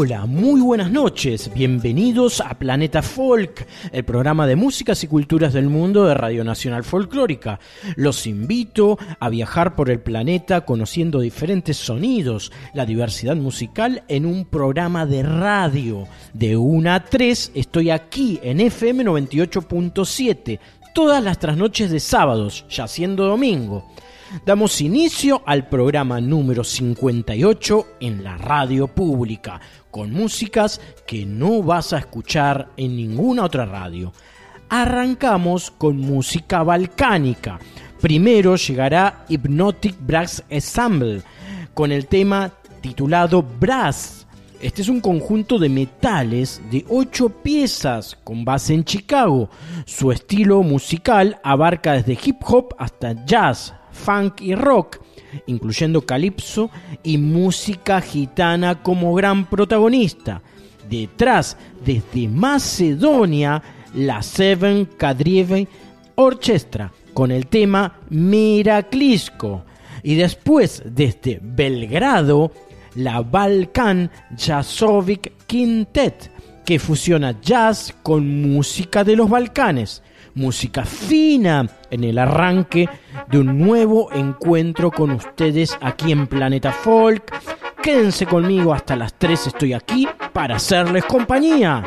Hola, muy buenas noches. Bienvenidos a Planeta Folk, el programa de músicas y culturas del mundo de Radio Nacional Folclórica. Los invito a viajar por el planeta conociendo diferentes sonidos, la diversidad musical en un programa de radio. De 1 a 3 estoy aquí en FM 98.7, todas las trasnoches de sábados, ya siendo domingo. Damos inicio al programa número 58 en la radio pública, con músicas que no vas a escuchar en ninguna otra radio. Arrancamos con música balcánica. Primero llegará Hypnotic Brass Ensemble con el tema titulado Brass. Este es un conjunto de metales de ocho piezas con base en Chicago. Su estilo musical abarca desde hip hop hasta jazz, funk y rock, incluyendo calipso y música gitana como gran protagonista. Detrás, desde Macedonia, la Seven Kadrieve Orchestra con el tema Miraclisco. Y después, desde Belgrado, la Balkan Jazzovic Quintet, que fusiona jazz con música de los Balcanes música fina en el arranque de un nuevo encuentro con ustedes aquí en Planeta Folk. Quédense conmigo hasta las 3, estoy aquí para hacerles compañía.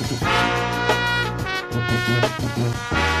Thank you.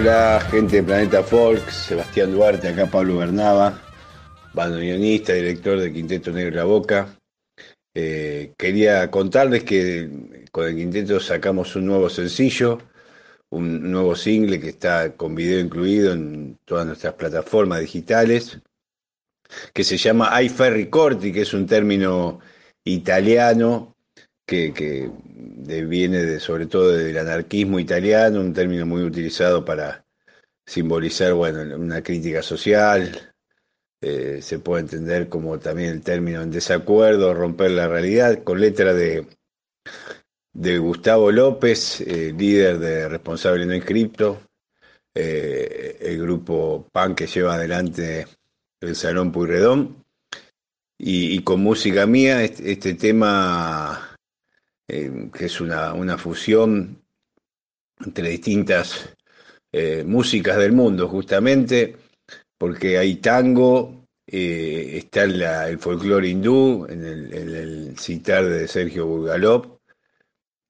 Hola, gente de Planeta Folk, Sebastián Duarte, acá Pablo Bernaba, bandoneonista, director de Quinteto Negro La Boca. Eh, quería contarles que con el Quinteto sacamos un nuevo sencillo, un nuevo single que está con video incluido en todas nuestras plataformas digitales, que se llama I Ferry Corti, que es un término italiano que, viene sobre todo del anarquismo italiano, un término muy utilizado para simbolizar bueno, una crítica social. Eh, se puede entender como también el término en desacuerdo, romper la realidad, con letra de, de Gustavo López, eh, líder de Responsable No Inscripto, eh, el grupo PAN que lleva adelante el Salón Puyredón. Y, y con música mía, este, este tema eh, que es una, una, fusión entre distintas eh, músicas del mundo, justamente, porque hay tango, eh, está el folclore hindú, en el, citar de Sergio Bulgalov,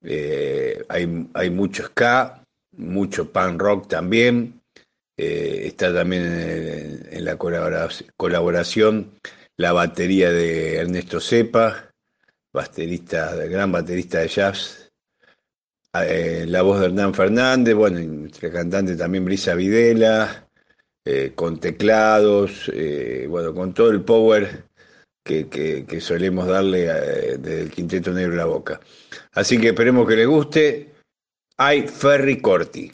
hay, hay mucho ska, mucho punk rock también, está también en, en la colaboración la batería de Ernesto Cepa, baterista, gran baterista de jazz, eh, la voz de Hernán Fernández, bueno, entre cantante también Brisa Videla, eh, con teclados, eh, bueno, con todo el power que, solemos darle del Quinteto Negro La Boca. Así que esperemos que les guste. Hay Ferry Corti.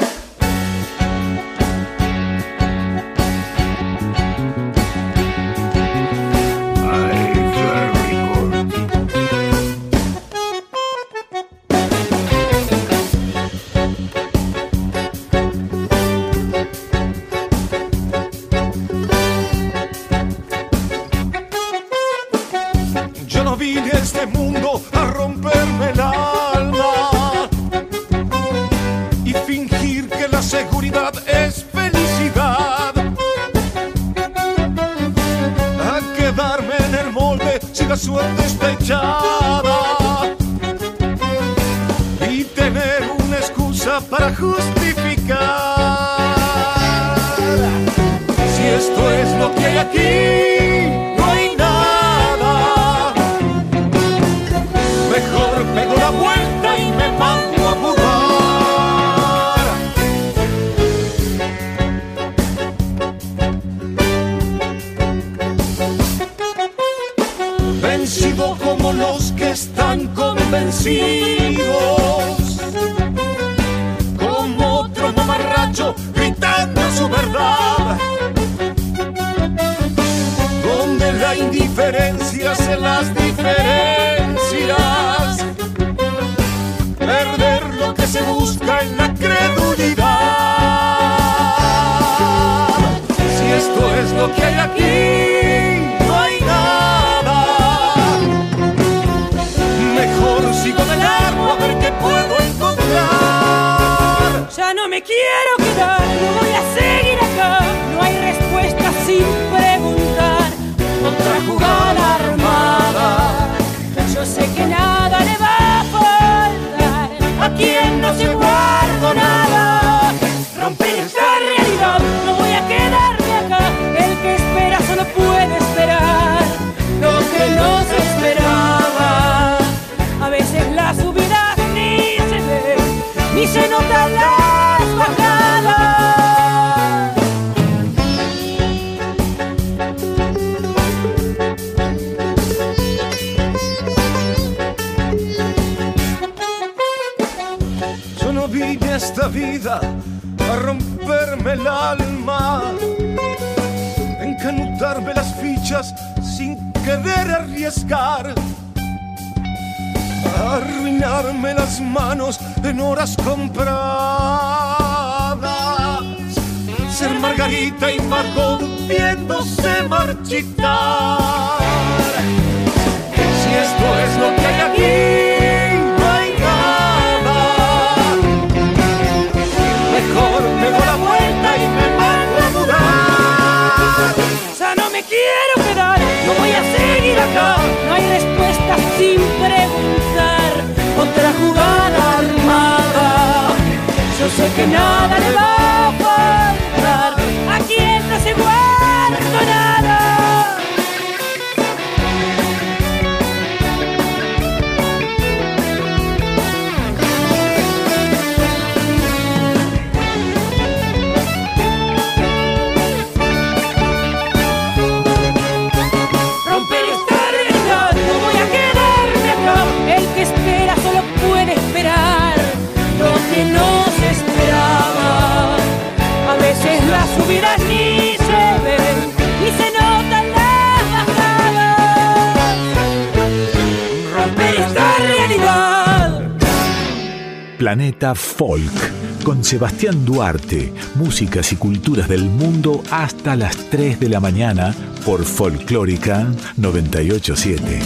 Folk con Sebastián Duarte, músicas y culturas del mundo hasta las 3 de la mañana por Folclórica 987.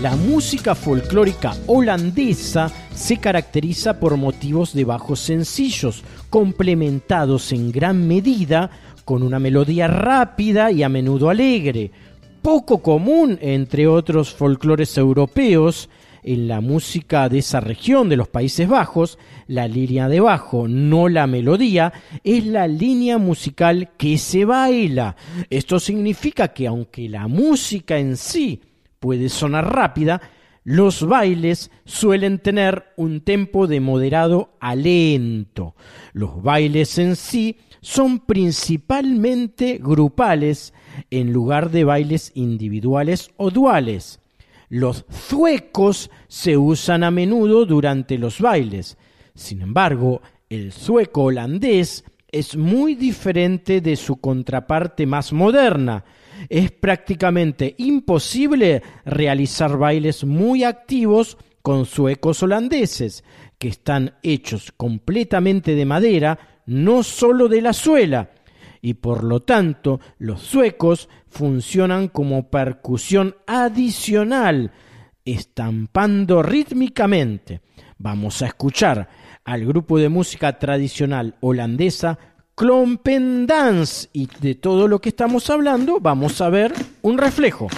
La música folclórica holandesa se caracteriza por motivos de bajos sencillos, complementados en gran medida con una melodía rápida y a menudo alegre, poco común entre otros folclores europeos. En la música de esa región de los Países Bajos, la línea de bajo, no la melodía, es la línea musical que se baila. Esto significa que aunque la música en sí puede sonar rápida, los bailes suelen tener un tempo de moderado a lento. Los bailes en sí son principalmente grupales en lugar de bailes individuales o duales. Los zuecos se usan a menudo durante los bailes. Sin embargo, el zueco holandés es muy diferente de su contraparte más moderna, es prácticamente imposible realizar bailes muy activos con suecos holandeses, que están hechos completamente de madera, no solo de la suela, y por lo tanto los suecos funcionan como percusión adicional, estampando rítmicamente. Vamos a escuchar al grupo de música tradicional holandesa Dance y de todo lo que estamos hablando vamos a ver un reflejo.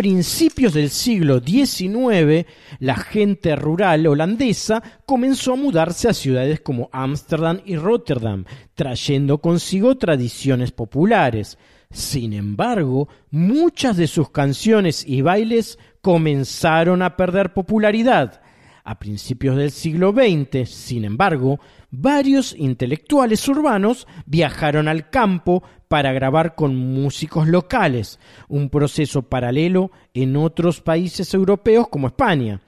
Principios del siglo XIX, la gente rural holandesa comenzó a mudarse a ciudades como Ámsterdam y Rotterdam, trayendo consigo tradiciones populares. Sin embargo, muchas de sus canciones y bailes comenzaron a perder popularidad. A principios del siglo XX, sin embargo, varios intelectuales urbanos viajaron al campo para grabar con músicos locales, un proceso paralelo en otros países europeos como España.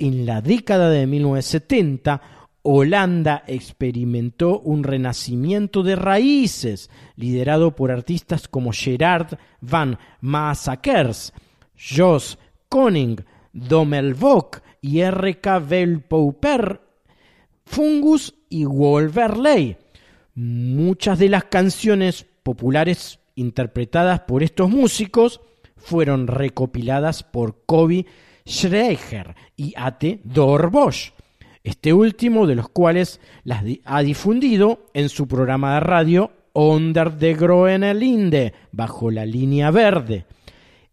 En la década de 1970, Holanda experimentó un renacimiento de raíces, liderado por artistas como Gerard van Maasakers, Jos Koning, Domelvok y R.K. Velpouper Fungus y Wolverley. Muchas de las canciones populares interpretadas por estos músicos fueron recopiladas por Kobe Schreicher y Ate Dorbosch, este último de los cuales las ha difundido en su programa de radio Onder de Groenelinde, bajo la línea verde.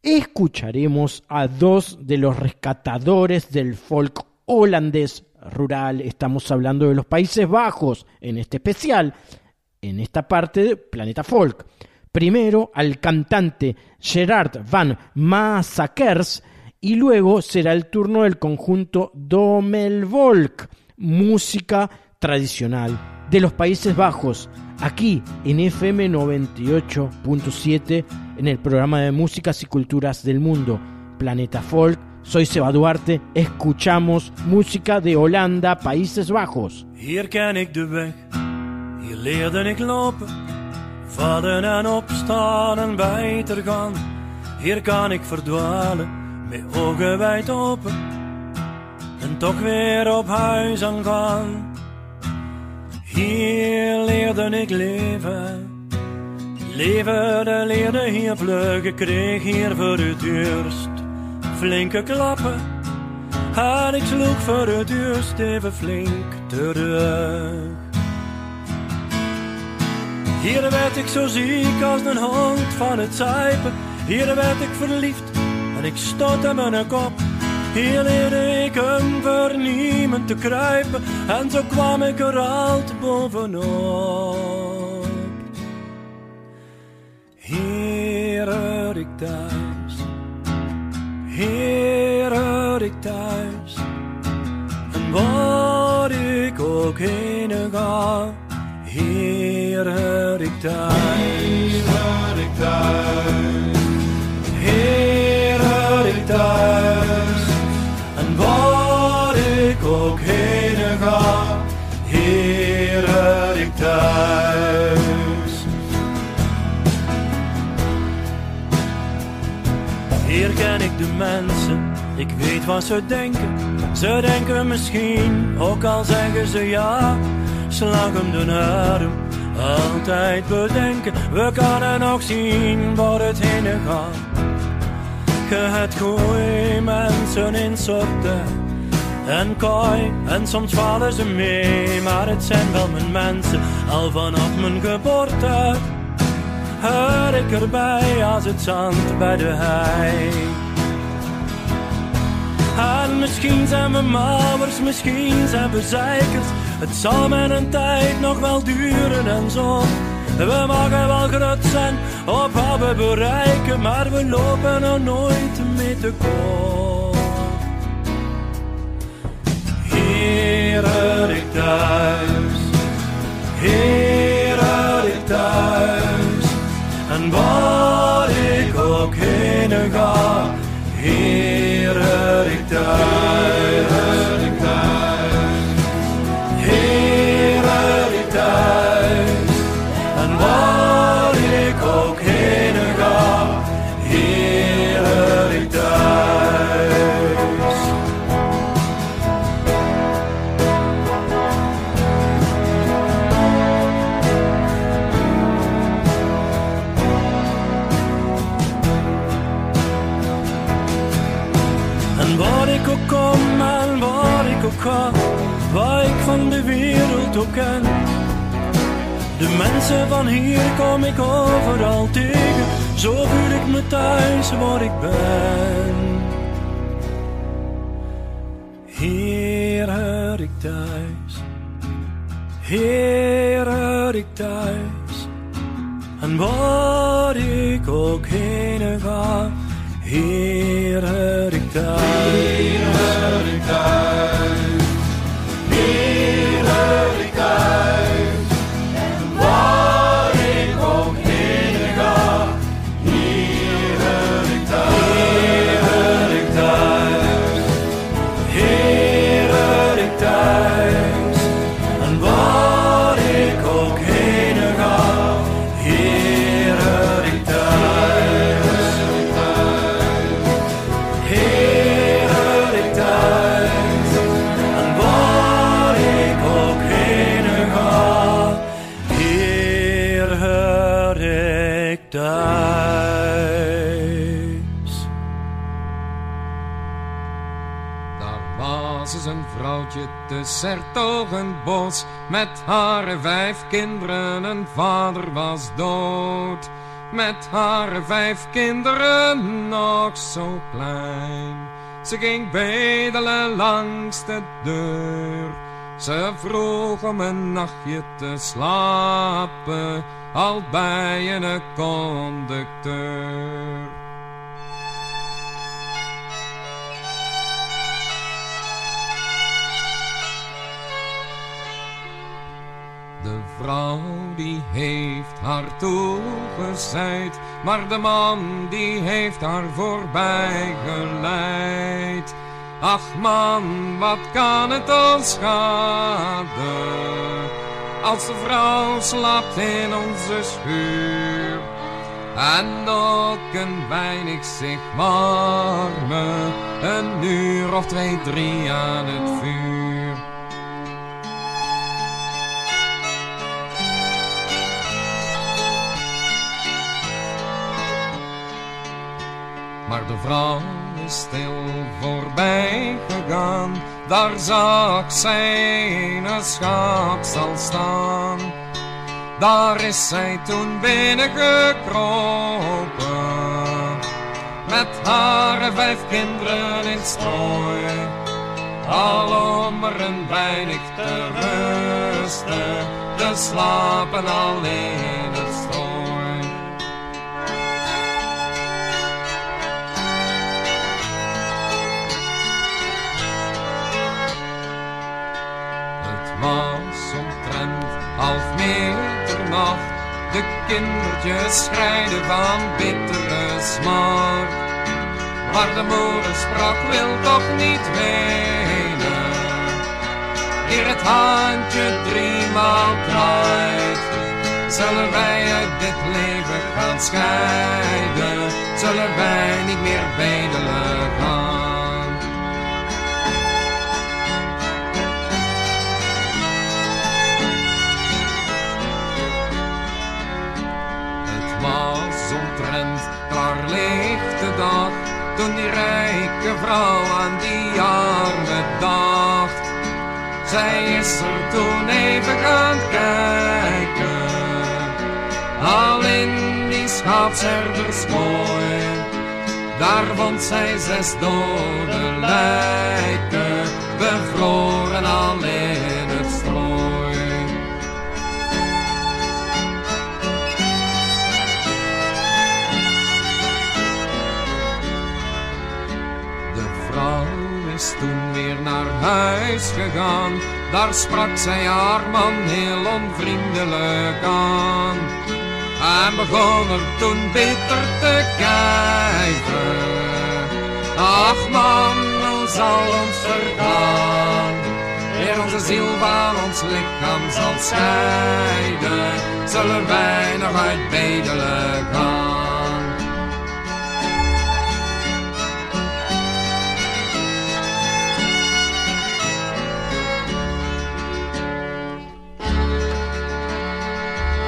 Escucharemos a dos de los rescatadores del folk holandés rural, estamos hablando de los Países Bajos en este especial, en esta parte de Planeta Folk. Primero al cantante Gerard van Massakers y luego será el turno del conjunto Domelvolk, música tradicional de los Países Bajos, aquí en FM 98.7 en el programa de músicas y culturas del mundo, Planeta Folk. Soy Seba Duarte, escuchamos música de Holanda, Países Bajos. Hier leerde ik lopen, vallen en opstaan en weiter gaan. Hier kan ik verdwalen, met ogen wijd open, en toch weer op huis aan gaan. Hier leerde ik leven. Leven, de leerde hier vluggen, kreeg hier voor het eerst flinke klappen. En ik sloeg voor het eerst even flink terug. Hier werd ik zo ziek als een hond van het zuipen. Hier werd ik verliefd en ik stotte mijn kop. Hier leerde ik een voor niemand te kruipen en zo kwam ik er altijd bovenop. Hier hoor ik thuis, hier hoor ik thuis. En waar ik ook heen ga, hier hoor ik thuis. hoor ik thuis. Hier hoor ik thuis. En waar ik ook heen ga, hier hoor ik thuis. Hier ken ik de mensen, ik weet wat ze denken. Ze denken misschien, ook al zeggen ze ja. Slag hem de arm, altijd bedenken. We kunnen nog zien waar het heen gaat. Je hebt goeie mensen in soorten en kooi. En soms vallen ze mee, maar het zijn wel mijn mensen. Al vanaf mijn geboorte hoor ik erbij als het zand bij de hei. En misschien zijn we mauwers, misschien zijn we zeikers. Het zal met een tijd nog wel duren en zo. We mogen wel groot zijn op wat we bereiken, maar we lopen nog nooit mee te koop. Hoor ik thuis, hoor ik thuis. En waar ik ook heen ga, hoor ik thuis. Van hier kom ik overal tegen, zo voel ik me thuis waar ik ben. Hier hoor ik thuis, hier hoor ik thuis. En waar ik ook heen ga, hier ik thuis. Hier hoor ik thuis. Te bos met haar vijf kinderen, een vader was dood. Met haar vijf kinderen nog zo klein. Ze ging bedelen langs de deur. Ze vroeg om een nachtje te slapen, al bij een conducteur. Vrouw die heeft haar toegezeid, maar de man die heeft haar voorbij geleid. Ach man, wat kan het ons schaden, als de vrouw slaapt in onze schuur. En ook een weinig zich warmen, een uur of twee, drie aan het vuur. Maar de vrouw is stil voorbij gegaan, daar zag zij een schaapstal staan. Daar is zij toen binnengekropen, met haar vijf kinderen in strooi. Al om er een weinig te rusten, te slapen alleen was omtrent half middernacht. De kindertjes schrijden van bittere smaak. Maar de moeder sprak, wil toch niet wenen. Hier het handje driemaal draait. Zullen wij uit dit leven gaan scheiden? Zullen wij niet meer bedelen gaan? Vrouw aan die arme dacht. Zij is er toen even gaan kijken, al in die schaapsherdersmooi. Daar vond zij zes dode lijken, bevroren alleen. Toen weer naar huis gegaan. Daar sprak zij haar man heel onvriendelijk aan. En begon er toen bitter te kijken. Ach man, hoe zal ons vergaan? Eer onze ziel van ons lichaam zal scheiden, zullen wij nog uit bedelen gaan.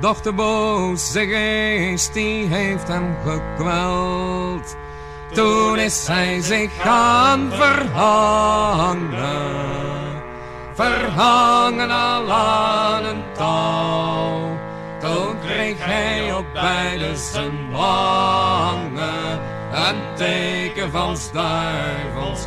Doch de boze geest die heeft hem gekweld. Toen is hij zich gaan verhangen, verhangen al aan een touw. Toen kreeg hij op beide zijn wangen een teken van duivels.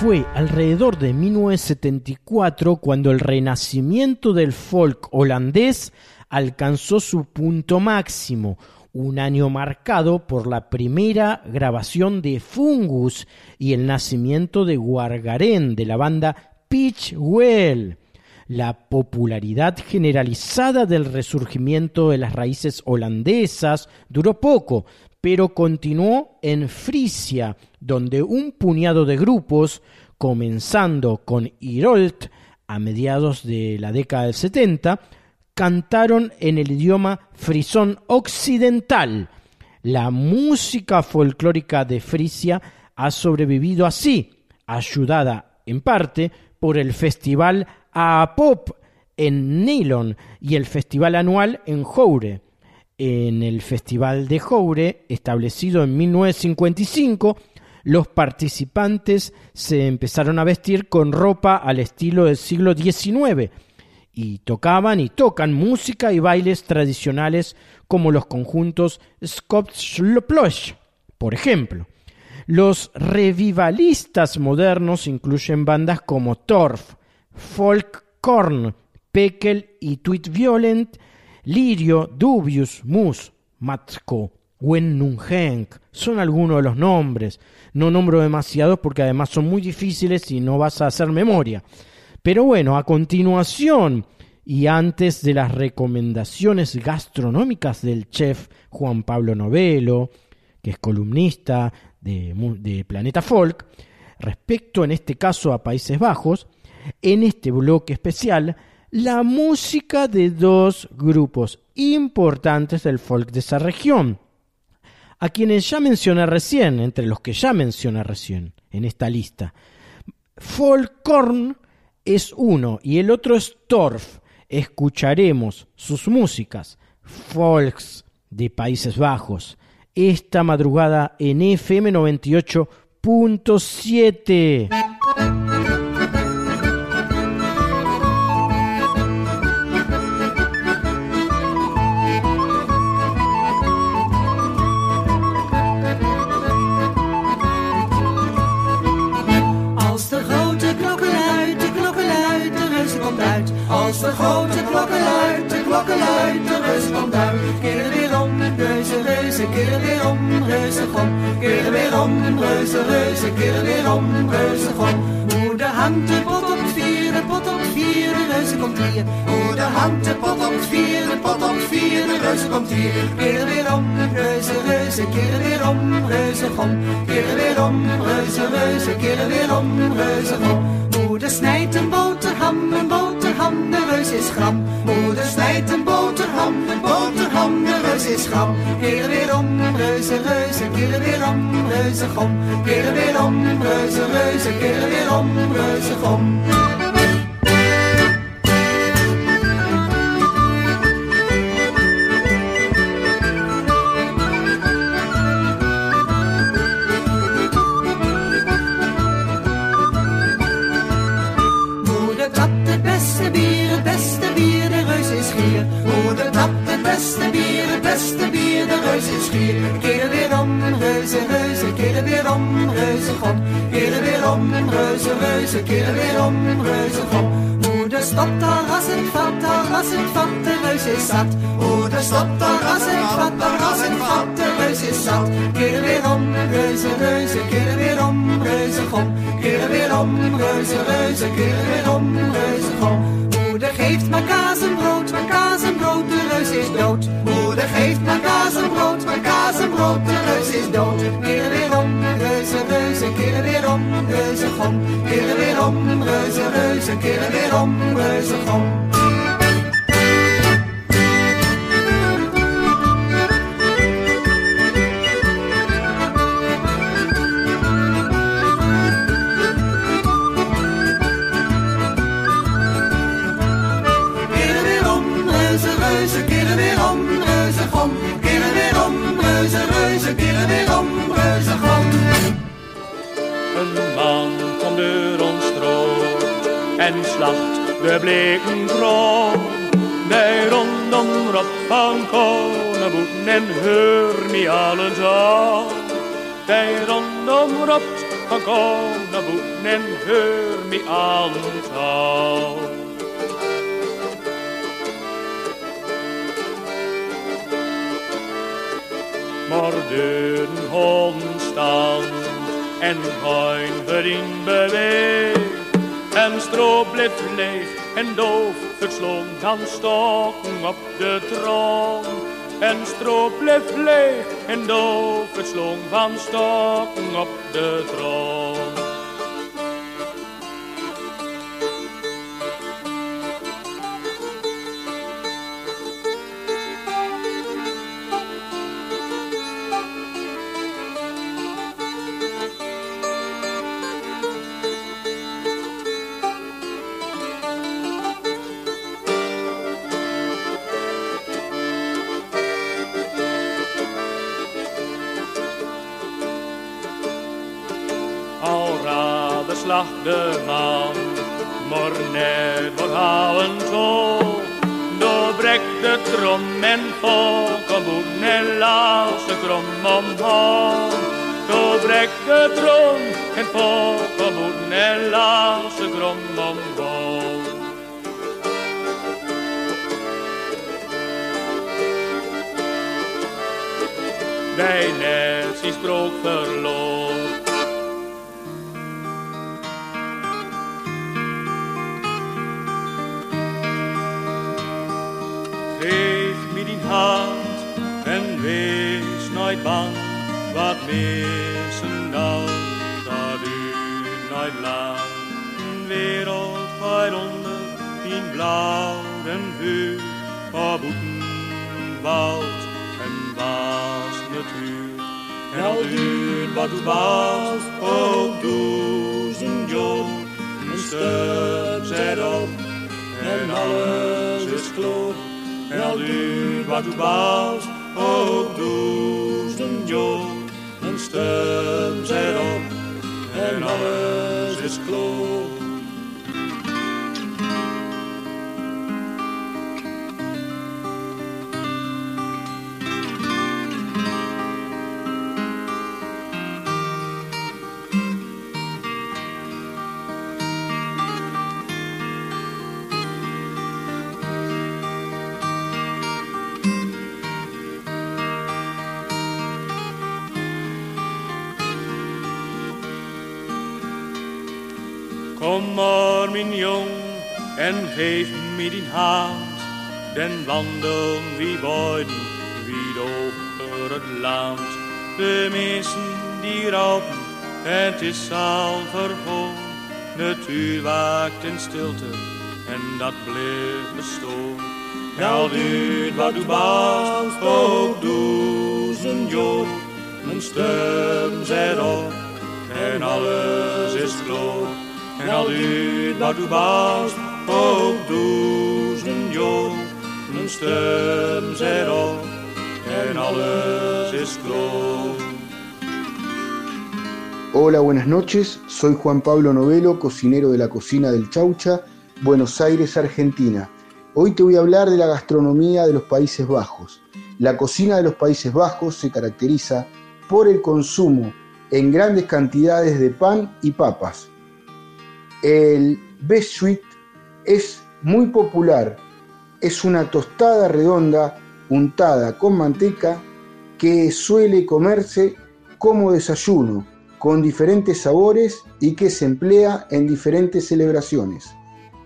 Fue alrededor de 1974 cuando el renacimiento del folk holandés alcanzó su punto máximo, un año marcado por la primera grabación de Fungus y el nacimiento de Wargaren de la banda Pitch Well. La popularidad generalizada del resurgimiento de las raíces holandesas duró poco, pero continuó en Frisia, donde un puñado de grupos, comenzando con Irolt a mediados de la década del 70, cantaron en el idioma frisón occidental. La música folclórica de Frisia ha sobrevivido así, ayudada en parte por el festival A-Pop en Nylon y el festival anual en Joure. En el festival de Joure, establecido en 1955, los participantes se empezaron a vestir con ropa al estilo del siglo XIX y tocaban y tocan música y bailes tradicionales como los conjuntos Skopje, por ejemplo. Los revivalistas modernos incluyen bandas como Torf, Folkkorn, Pekel y Tweet Violent, Lirio, Dubius, Mus, Matko, Wennungenk. Son algunos de los nombres. No nombro demasiados porque además son muy difíciles y no vas a hacer memoria. Pero bueno, a continuación y antes de las recomendaciones gastronómicas del chef Juan Pablo Novelo, que es columnista de, de, Planeta Folk, respecto en este caso a Países Bajos, en este bloque especial, la música de dos grupos importantes del folk de esa región, a quienes ya mencioné recién, entre los que ya mencioné recién en esta lista. Folkorn es uno y el otro es Torf. Escucharemos sus músicas, folks de Países Bajos, esta madrugada en FM 98.7. weer om, reuze, reuze, keren weer om, reuze, gom. Moeder hangt pot op vier, pot op vier, de reuze komt hier. Moeder hangt de pot op vier, pot op vier, de reuze komt hier. Keren weer om, reuze, reuze, keren weer om, reuze, gom. Keren weer om, reuze, reuze, keren weer om, reuze, gom. Moeder snijdt een boterham, een boterham, de reus is gram. Moeder snijdt een boterham, een boterham, de reus is gram. Keren weer om, reuze, reuze, keren weer om, reuze, gom. Keren weer om, reuze, reuze, keren weer om, reuze, gom. Om, reuze, gom. Moeder stopt al ras het vat, al ras het de reus is zat. Moeder stopt al ras het vat, al ras het vat, de reus is zat. Keren weer om, reuze, reuze, keren weer om, reuze, gom. Keren weer om, reuze, reuze, keren weer om, reuze, gom. Moeder geeft maar kaas en brood, maar kaas en brood, de reus is dood. Moeder geeft maar kaas en brood, maar kaas en brood, de reus is dood. Weer reuze, reuze, keren weer om, reuze, gom. Keren weer om, reuze, reuze, keren weer om, reuze, gom. lacht, we bleken droom. Wij rondom op van Konneboeten en al dan. Wij rondom op van Konneboeten en dan. aan. Morden, stand en Goin, verdienen Beweeg. En stro blijft leeg en doof verslond gaan stokken op de troon. En stroop bleef leeg en doof verslond van stokken op de troon. Die hand en wees nooit bang. Wat missen dan, dat u nooit laat. Een wereld gaat onder, in blauw en vuur. Verboeten, woud en was natuur. En al duurt wat u was, ook duizend jaar. Een stuk zet op en alles is kloot. En al duurt wat u was, ook duizend jaar. Een stem zet op en alles is kloot. En geef me die hand. Den wandel wie beiden, wie over het land. De mensen die raupen, het is al vergoon. Natuur waakt in stilte, en dat blijft bestoon. Al duurt wat u baast, ook duizend jaar. Een stem zet op, en alles is kloot. En al duurt wat u baast, Hola, buenas noches. Soy Juan Pablo Novelo, cocinero de la cocina del Chaucha, Buenos Aires, Argentina. Hoy te voy a hablar de la gastronomía de los Países Bajos. La cocina de los Países Bajos se caracteriza por el consumo en grandes cantidades de pan y papas. El beschuit es muy popular. Es una tostada redonda untada con manteca que suele comerse como desayuno, con diferentes sabores y que se emplea en diferentes celebraciones.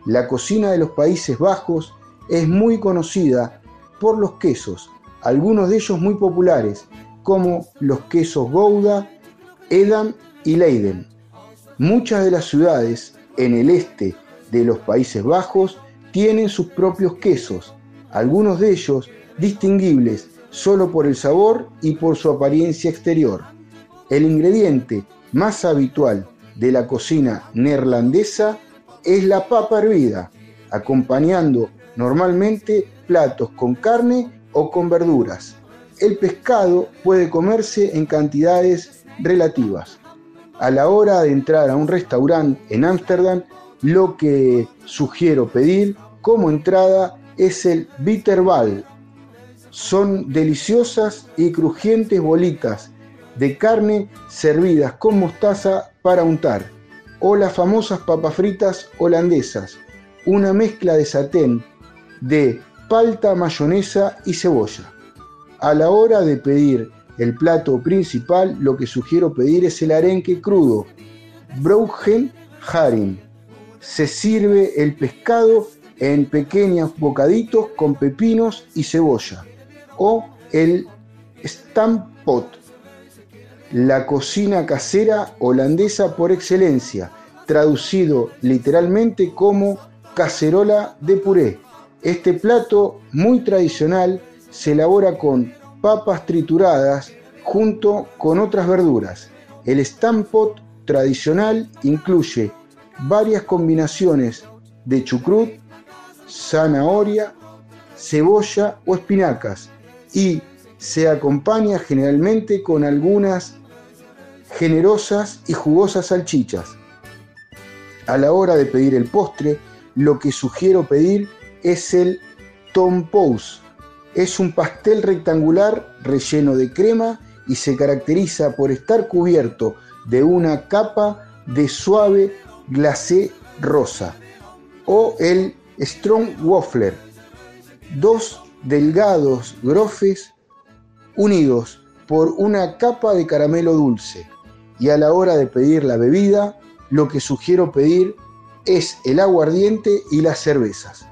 La cocina de los Países Bajos es muy conocida por los quesos, algunos de ellos muy populares, como los quesos Gouda, Edam y Leiden. Muchas de las ciudades en el este de los Países Bajos tienen sus propios quesos, algunos de ellos distinguibles solo por el sabor y por su apariencia exterior. El ingrediente más habitual de la cocina neerlandesa es la papa hervida, acompañando normalmente platos con carne o con verduras. El pescado puede comerse en cantidades relativas. A la hora de entrar a un restaurante en Ámsterdam, lo que sugiero pedir como entrada es el bitterbal. Son deliciosas y crujientes bolitas de carne servidas con mostaza para untar, o las famosas papas fritas holandesas, una mezcla de satén, de palta, mayonesa y cebolla. A la hora de pedir el plato principal, lo que sugiero pedir es el arenque crudo, Braugen Haring. Se sirve el pescado en pequeños bocaditos con pepinos y cebolla. O el stampot, la cocina casera holandesa por excelencia, traducido literalmente como cacerola de puré. Este plato muy tradicional se elabora con papas trituradas junto con otras verduras. El stampot tradicional incluye varias combinaciones de chucrut, zanahoria, cebolla o espinacas y se acompaña generalmente con algunas generosas y jugosas salchichas. A la hora de pedir el postre, lo que sugiero pedir es el tompous. Es un pastel rectangular relleno de crema y se caracteriza por estar cubierto de una capa de suave glacé rosa. O el strong waffler. Dos delgados grofes unidos por una capa de caramelo dulce. Y a la hora de pedir la bebida, lo que sugiero pedir es el aguardiente y las cervezas.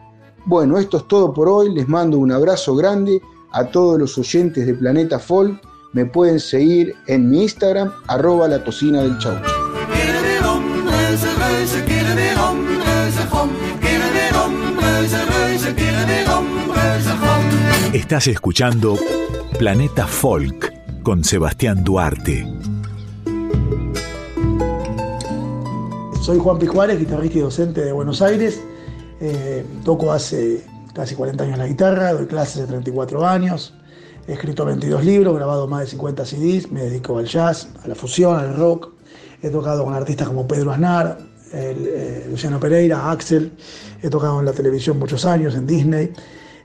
Bueno, esto es todo por hoy. Les mando un abrazo grande a todos los oyentes de Planeta Folk. Me pueden seguir en mi Instagram, arroba la cocina del chau. Keren weer om, reuze, reuze, keren weer om, reuze, gom. Keren weer om, reuze, reuze, keren weer om, reuze, gom. Estás escuchando Planeta Folk con Sebastián Duarte. Soy Juan Pijuárez, guitarrista y docente de Buenos Aires. Eh, toco hace casi 40 años la guitarra, doy clases de 34 años. He escrito 22 libros, grabado más de 50 CDs, me dedico al jazz, a la fusión, al rock. He tocado con artistas como Pedro Aznar, eh, Luciano Pereira, Axel. He tocado en la televisión muchos años, en Disney.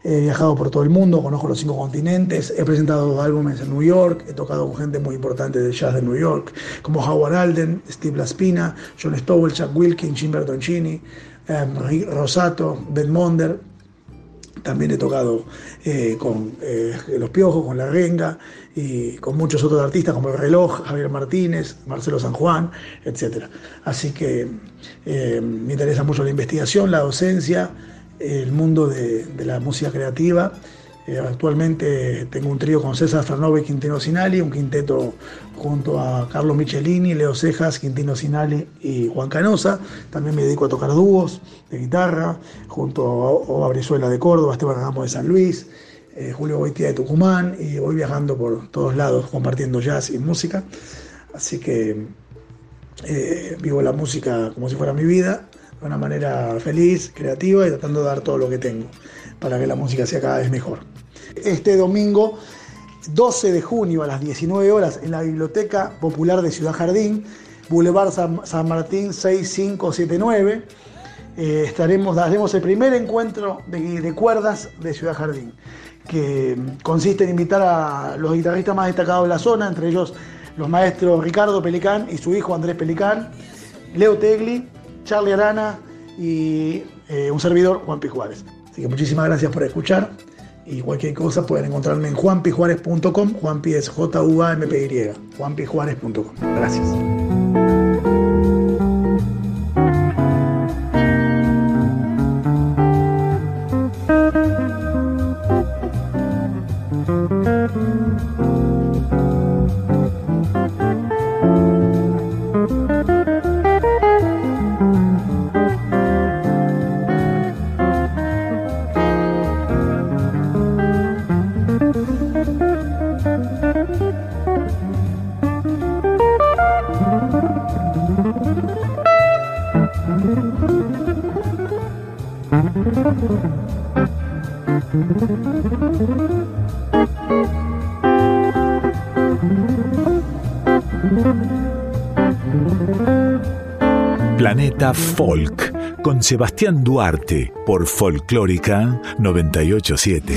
He viajado por todo el mundo, conozco los cinco continentes, he presentado álbumes en New York, he tocado con gente muy importante del jazz de New York, como Howard Alden, Steve Laspina, John Stowell, Chuck Wilkin, Jim Bertoncini, Rick Rosato, Ben Monder. También he tocado eh, con eh, Los Piojos, con La Renga y con muchos otros artistas como El Reloj, Javier Martínez, Marcelo San Juan, etc. Así que eh, me interesa mucho la investigación, la docencia, el mundo de, de la música creativa. Eh, actualmente tengo un trío con César Fernove y Quintino Sinali, un quinteto junto a Carlos Michelini, Leo Cejas, Quintino Sinali y Juan Canosa. También me dedico a tocar dúos de guitarra, junto a Oba Brizuela de Córdoba, Esteban Ramos de San Luis, eh, Julio Boitía de Tucumán, y voy viajando por todos lados compartiendo jazz y música. Así que eh, vivo la música como si fuera mi vida, de una manera feliz, creativa y tratando de dar todo lo que tengo para que la música sea cada vez mejor. Este domingo, 12 de junio a las 19 horas, en la Biblioteca Popular de Ciudad Jardín, Boulevard San, San Martín 6579, eh, estaremos, daremos el primer encuentro de, cuerdas de Ciudad Jardín, que consiste en invitar a los guitarristas más destacados de la zona, entre ellos los maestros Ricardo Pelicán y su hijo Andrés Pelicán, Leo Tegli, Charlie Arana y eh, un servidor, Juan P. Juárez. Así que muchísimas gracias por escuchar y cualquier cosa pueden encontrarme en juanpijuárez.com, Juanpi es J-U-A-M-P-Y, juanpijuárez.com. Gracias. Folk con Sebastián Duarte por Folclórica 987.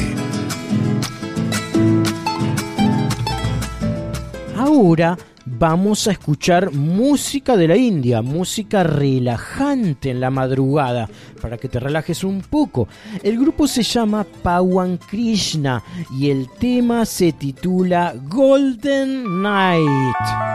Ahora vamos a escuchar música de la India, música relajante en la madrugada, para que te relajes un poco. El grupo se llama Pawan Krishna y el tema se titula Golden Night.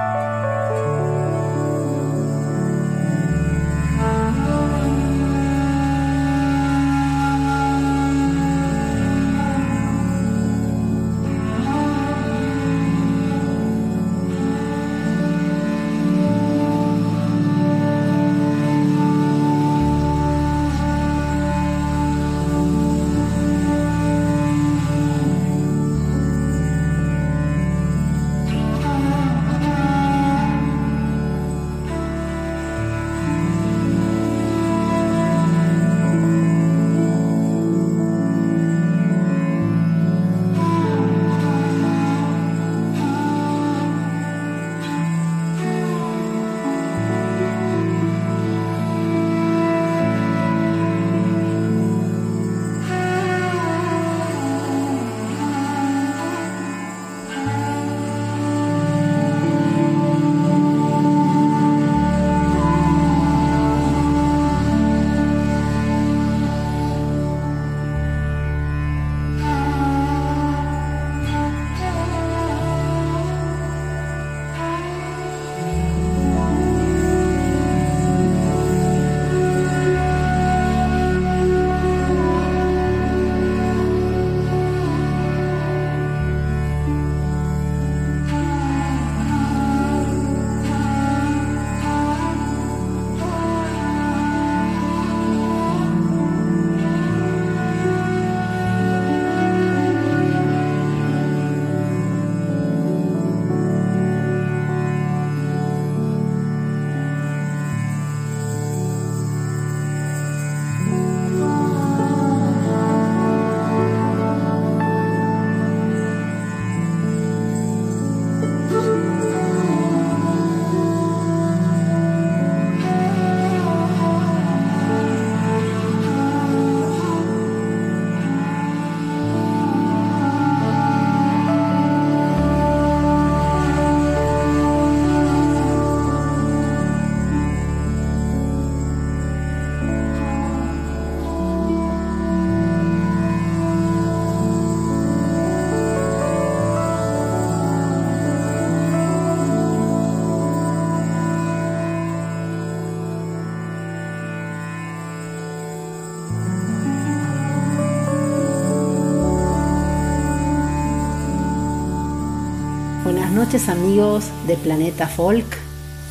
Noches amigos de Planeta Folk.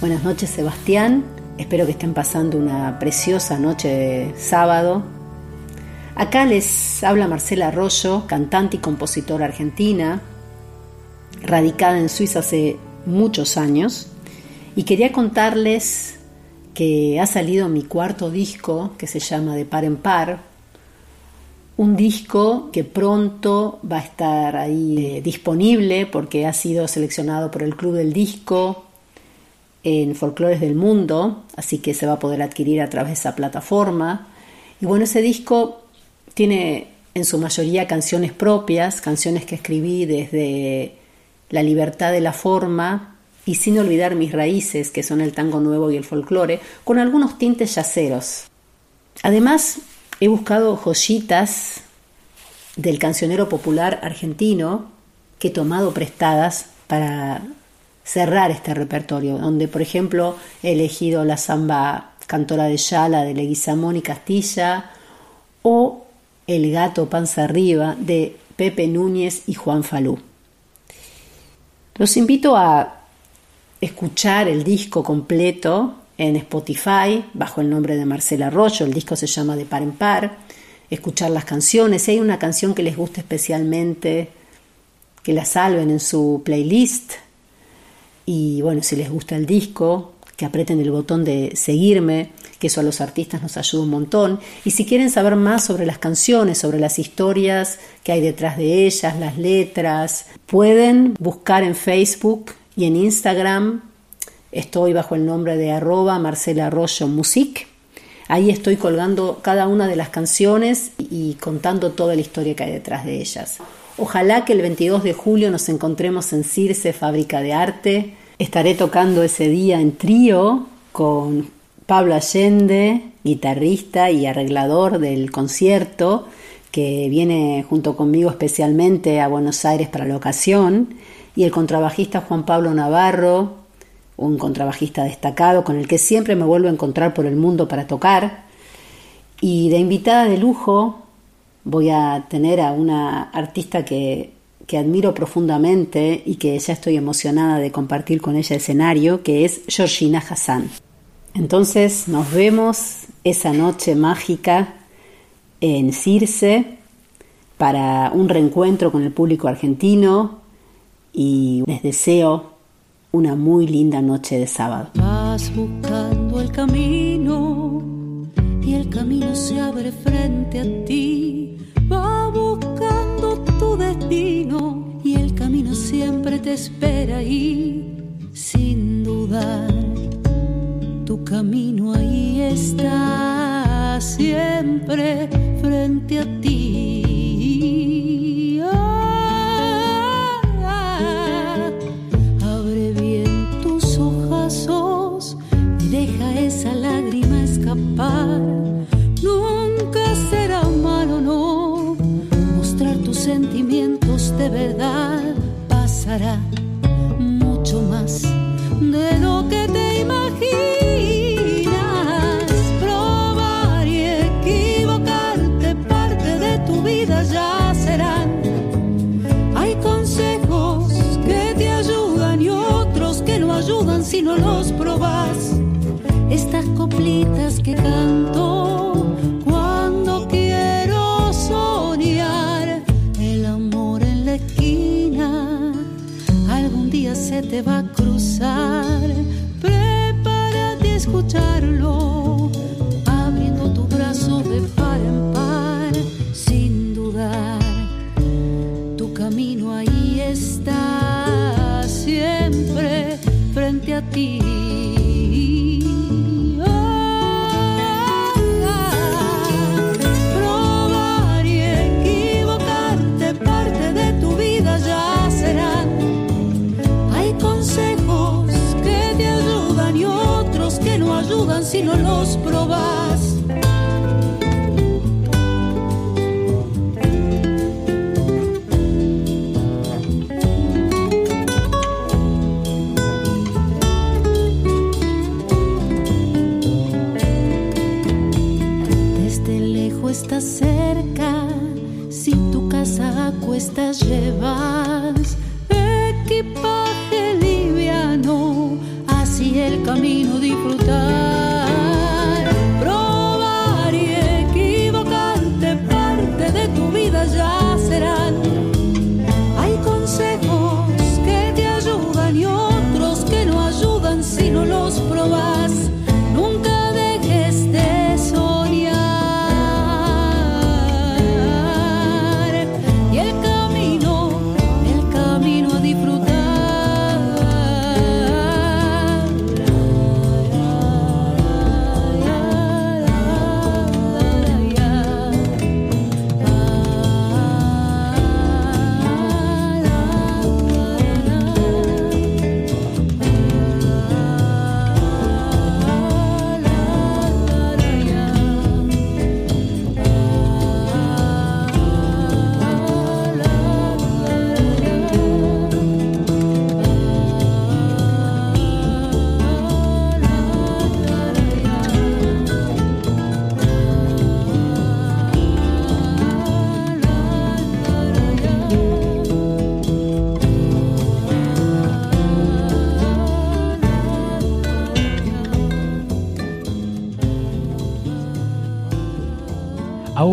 Buenas noches Sebastián. Espero que estén pasando una preciosa noche de sábado. Acá les habla Marcela Arroyo, cantante y compositora argentina, radicada en Suiza hace muchos años. Y quería contarles que ha salido mi cuarto disco que se llama De Par en Par, un disco que pronto va a estar ahí eh, disponible porque ha sido seleccionado por el Club del Disco en Folclores del Mundo, así que se va a poder adquirir a través de esa plataforma. Y bueno, ese disco tiene en su mayoría canciones propias, canciones que escribí desde la libertad de la forma y sin olvidar mis raíces, que son el tango nuevo y el folclore, con algunos tintes yaceros. Además, He buscado joyitas del cancionero popular argentino que he tomado prestadas para cerrar este repertorio, donde por ejemplo he elegido la samba Cantora de Yala de Leguizamón y Castilla o El gato panza arriba de Pepe Núñez y Juan Falú. Los invito a escuchar el disco completo en Spotify bajo el nombre de Marcela Arroyo. El disco se llama De Par en Par. Escuchar las canciones. Si hay una canción que les guste especialmente, que la salven en su playlist. Y bueno, si les gusta el disco, que aprieten el botón de seguirme, que eso a los artistas nos ayuda un montón. Y si quieren saber más sobre las canciones, sobre las historias que hay detrás de ellas, las letras, pueden buscar en Facebook y en Instagram Estoy bajo el nombre de arroba Marcela Arroyo Music. Ahí estoy colgando cada una de las canciones y contando toda la historia que hay detrás de ellas. Ojalá que el 22 de julio nos encontremos en Circe, Fábrica de Arte. Estaré tocando ese día en trío con Pablo Allende, guitarrista y arreglador del concierto, que viene junto conmigo especialmente a Buenos Aires para la ocasión, y el contrabajista Juan Pablo Navarro, un contrabajista destacado con el que siempre me vuelvo a encontrar por el mundo para tocar. Y de invitada de lujo voy a tener a una artista que, que admiro profundamente y que ya estoy emocionada de compartir con ella escenario, que es Georgina Hassan. Entonces nos vemos esa noche mágica en Circe para un reencuentro con el público argentino y les deseo una muy linda noche de sábado. Vas buscando el camino y el camino se abre frente a ti. Va buscando tu destino y el camino siempre te espera ahí. Sin dudar, tu camino ahí está siempre frente a ti. Esa lágrima escapar. Nunca será malo, no. Mostrar tus sentimientos de verdad pasará mucho más de lo que te imaginas. Probar y equivocarte, parte de tu vida ya serán. Hay consejos que te ayudan y otros que no ayudan si no los probas coplitas que canto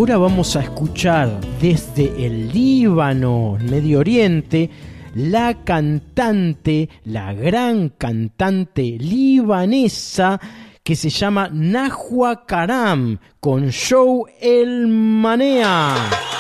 Ahora vamos a escuchar desde el Líbano, Medio Oriente, la cantante, la gran cantante libanesa que se llama Nahua Karam con Show El Manea.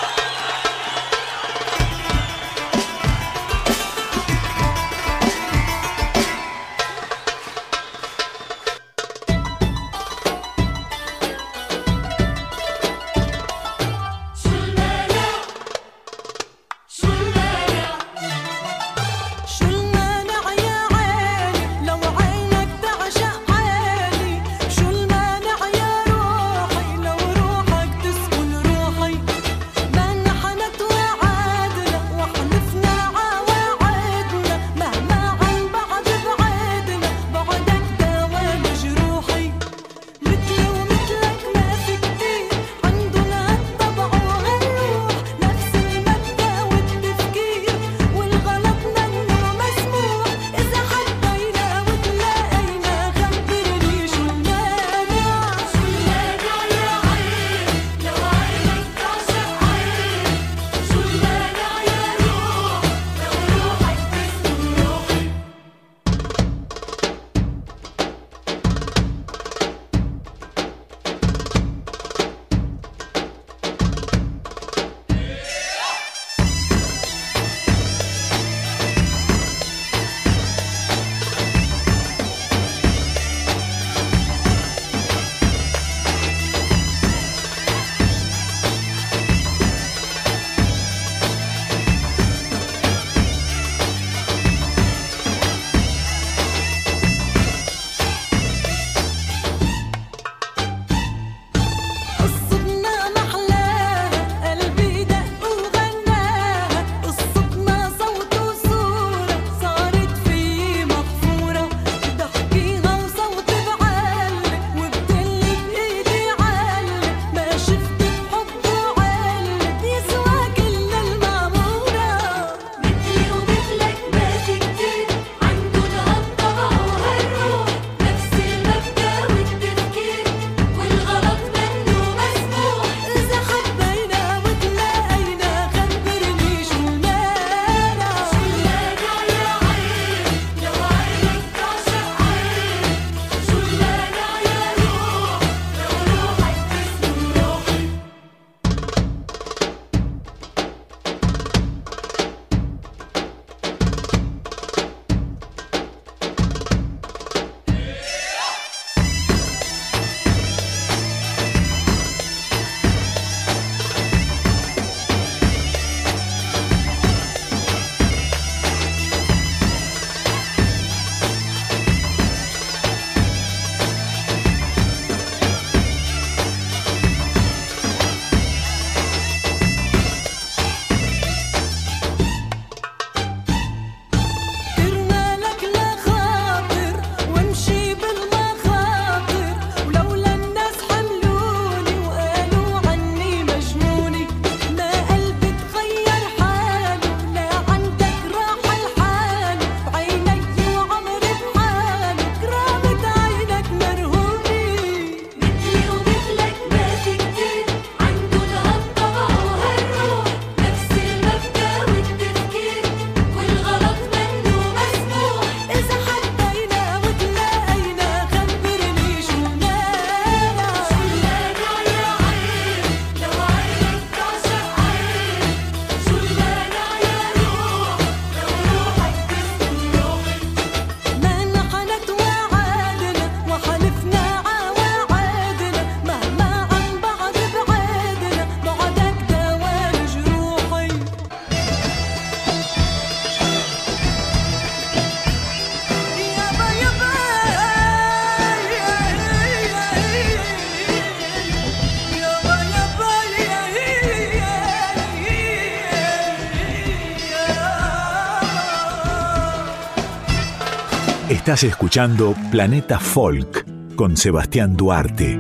Estás escuchando Planeta Folk con Sebastián Duarte.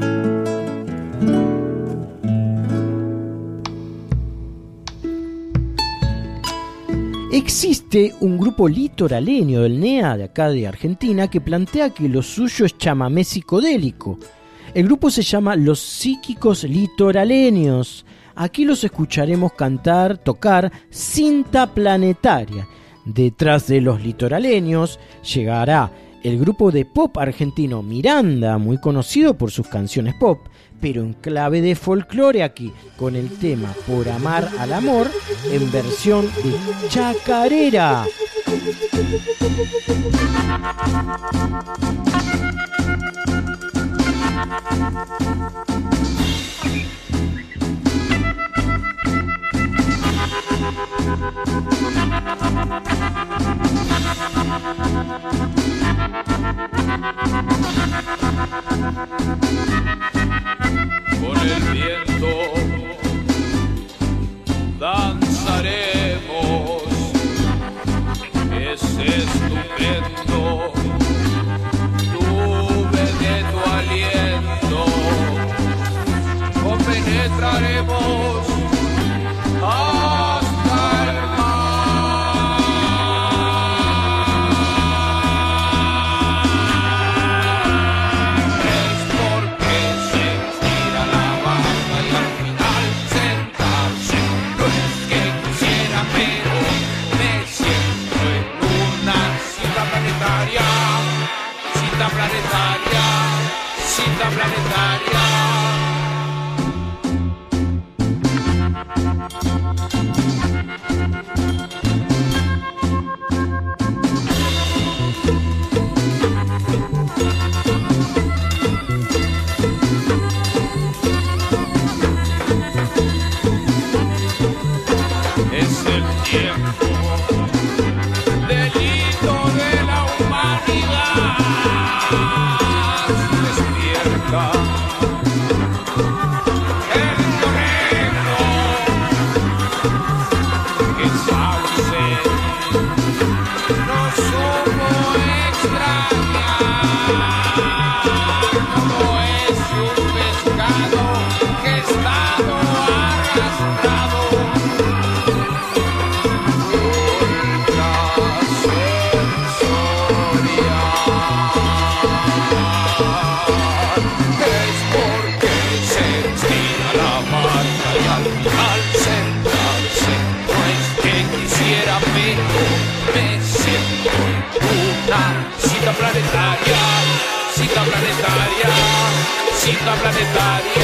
Existe un grupo litoraleño del NEA de acá de Argentina que plantea que lo suyo es chamamé psicodélico. El grupo se llama Los Psíquicos Litoraleños. Aquí los escucharemos cantar, tocar cinta planetaria Detrás de los litoraleños llegará el grupo de pop argentino Miranda, muy conocido por sus canciones pop, pero en clave de folclore aquí, con el tema Por amar al amor en versión de chacarera. Con el viento danzaremos, es estupendo. Tuve de tu aliento, o penetraremos. everybody.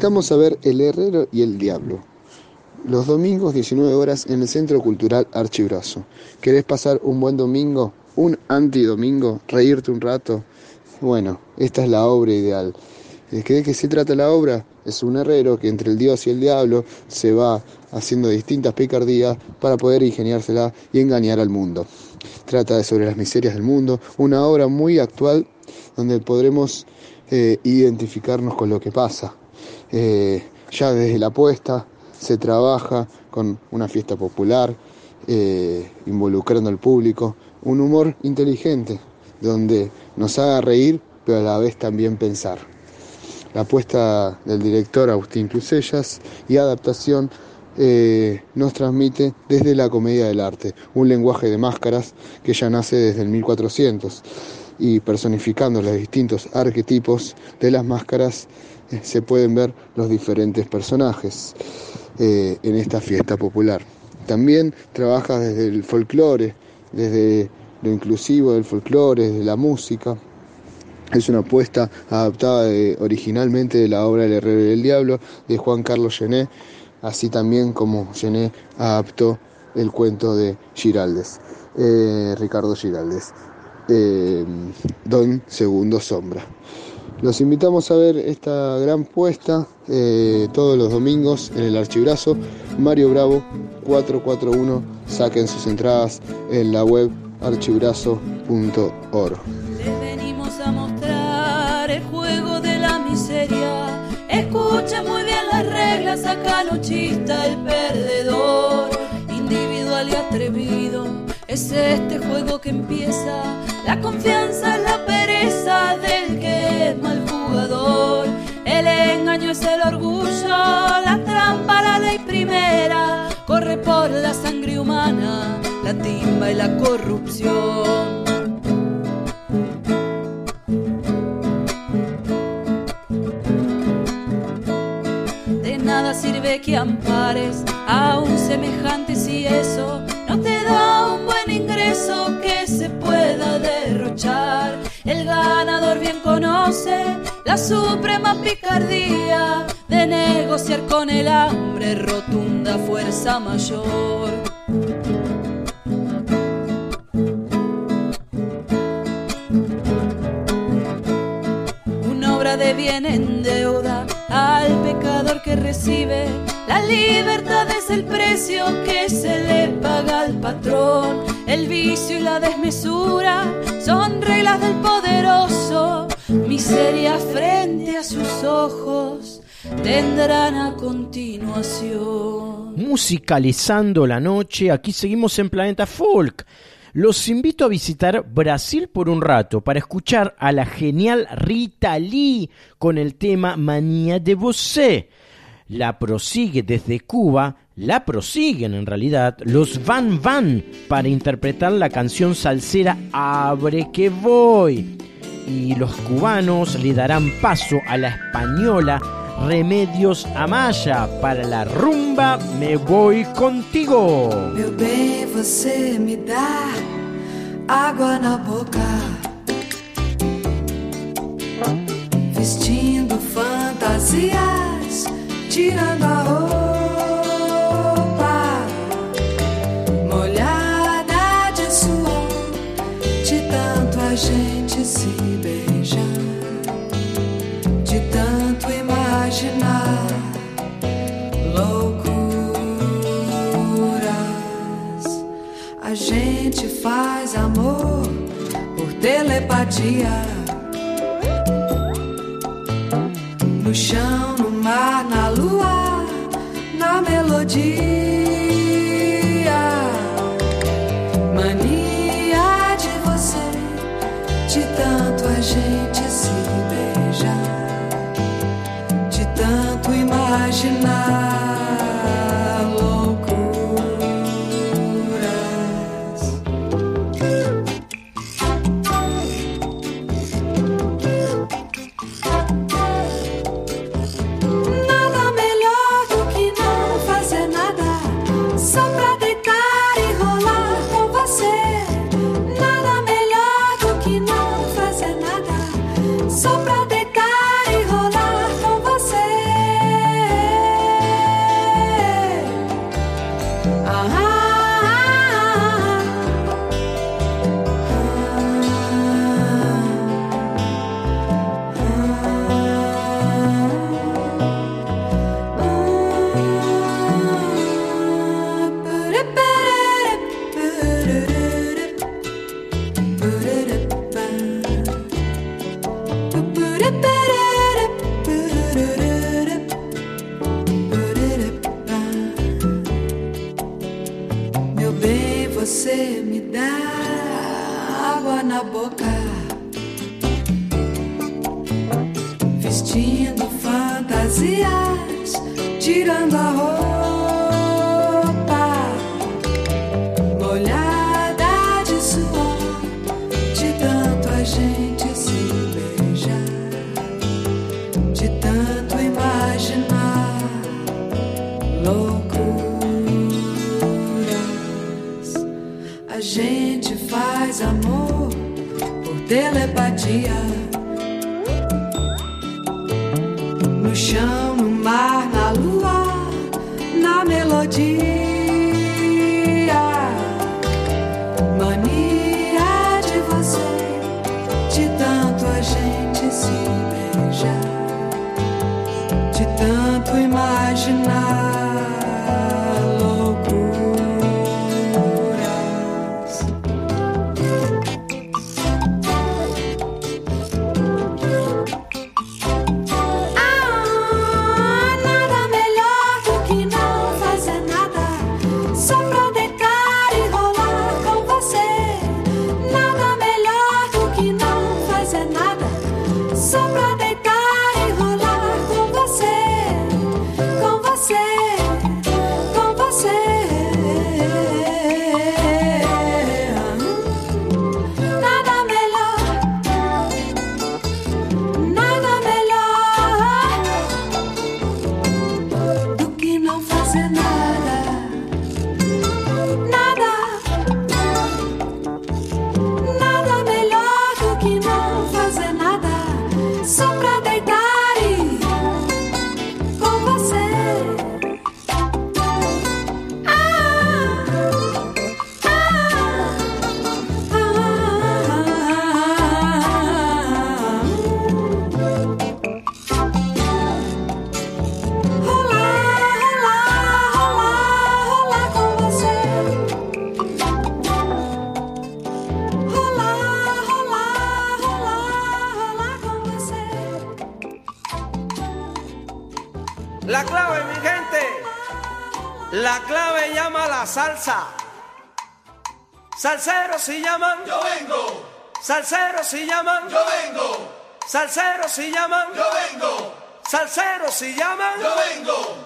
Invitamos a ver El Herrero y el Diablo. Los domingos 19 horas en el Centro Cultural Archibrazo. ¿Querés pasar un buen domingo? ¿Un antidomingo? ¿Reírte un rato? Bueno, esta es la obra ideal. ¿De qué, se trata la obra? Es un herrero que entre el dios y el diablo se va haciendo distintas picardías para poder ingeniársela y engañar al mundo. Trata de sobre las miserias del mundo, una obra muy actual donde podremos eh, identificarnos con lo que pasa. Eh, ya desde la puesta se trabaja con una fiesta popular, eh, involucrando al público, un humor inteligente, donde nos haga reír, pero a la vez también pensar. La apuesta del director Agustín Clusellas y adaptación eh, nos transmite desde la comedia del arte, un lenguaje de máscaras que ya nace desde el 1400 y personificando los distintos arquetipos de las máscaras se pueden ver los diferentes personajes eh, en esta fiesta popular. También trabaja desde el folclore, desde lo inclusivo del folclore, desde la música. Es una apuesta adaptada de- originalmente de la obra El Herrero y el Diablo de Juan Carlos Gené, así también como Gené adaptó el cuento de Giraldes, eh, Ricardo Giraldes, eh, Don Segundo Sombra. Los invitamos a ver esta gran puesta eh, todos los domingos en el Archibrazo. Mario Bravo 441. Saquen sus entradas en la web archibrazo.org. Les venimos a mostrar el juego de la miseria. Escuchen muy bien las reglas, acá no chista el perdedor. Individual y atrevido, es este juego que empieza. La confianza es la pereza del que es mal jugador. El engaño es el orgullo, la trampa, la ley primera. Corre por la sangre humana, la timba y la corrupción. De nada sirve que ampares a un semejante si eso ingreso que se pueda derrochar. El ganador bien conoce la suprema picardía de negociar con el hambre, rotunda fuerza mayor. Una obra de bien en deuda al pecador que recibe. La libertad es el precio que se le paga al patrón. El vicio y la desmesura son reglas del poderoso. Miseria frente a sus ojos tendrán a continuación. Musicalizando la noche, aquí seguimos en Planeta Folk. Los invito a visitar Brasil por un rato para escuchar a la genial Rita Lee con el tema Manía de Você. La prosigue desde Cuba, la prosiguen en realidad los Van Van para interpretar la canción salsera Abre que voy. Y los cubanos le darán paso a la española Remedios Amaya para la rumba Me Voy Contigo. Meu bem, você me dá água na boca, vestindo fantasias, tirando a roupa, molhada de suor, de tanto a gente se beijar, de tanto imaginar loucuras. A gente faz amor por telepatia. No chão, no mar, na lua, na melodia. Mania de você, de tanto a gente se beijar, de tanto imaginar. telepatia. si llaman, yo vengo. Salseros si llaman, yo vengo. Salseros si llaman, yo vengo.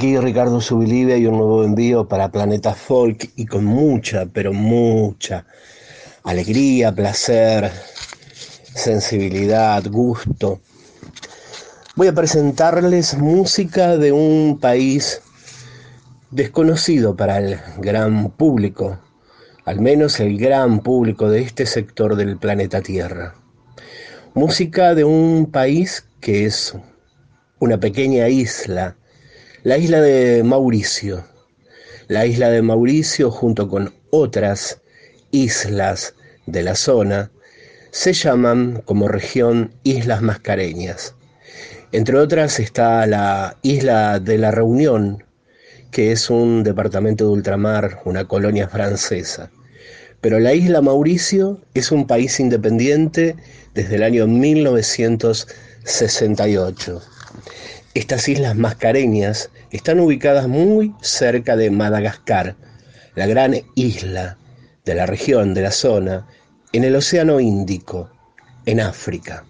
Aquí Ricardo Subilivia y un nuevo envío para Planeta Folk y con mucha, pero mucha alegría, placer, sensibilidad, gusto. Voy a presentarles música de un país desconocido para el gran público, al menos el gran público de este sector del planeta Tierra. Música de un país que es una pequeña isla la isla de Mauricio. La isla de Mauricio junto con otras islas de la zona se llaman como región Islas Mascareñas. Entre otras está la isla de la Reunión, que es un departamento de ultramar, una colonia francesa. Pero la isla Mauricio es un país independiente desde el año 1968. Estas islas mascareñas están ubicadas muy cerca de Madagascar, la gran isla de la región, de la zona, en el Océano Índico, en África.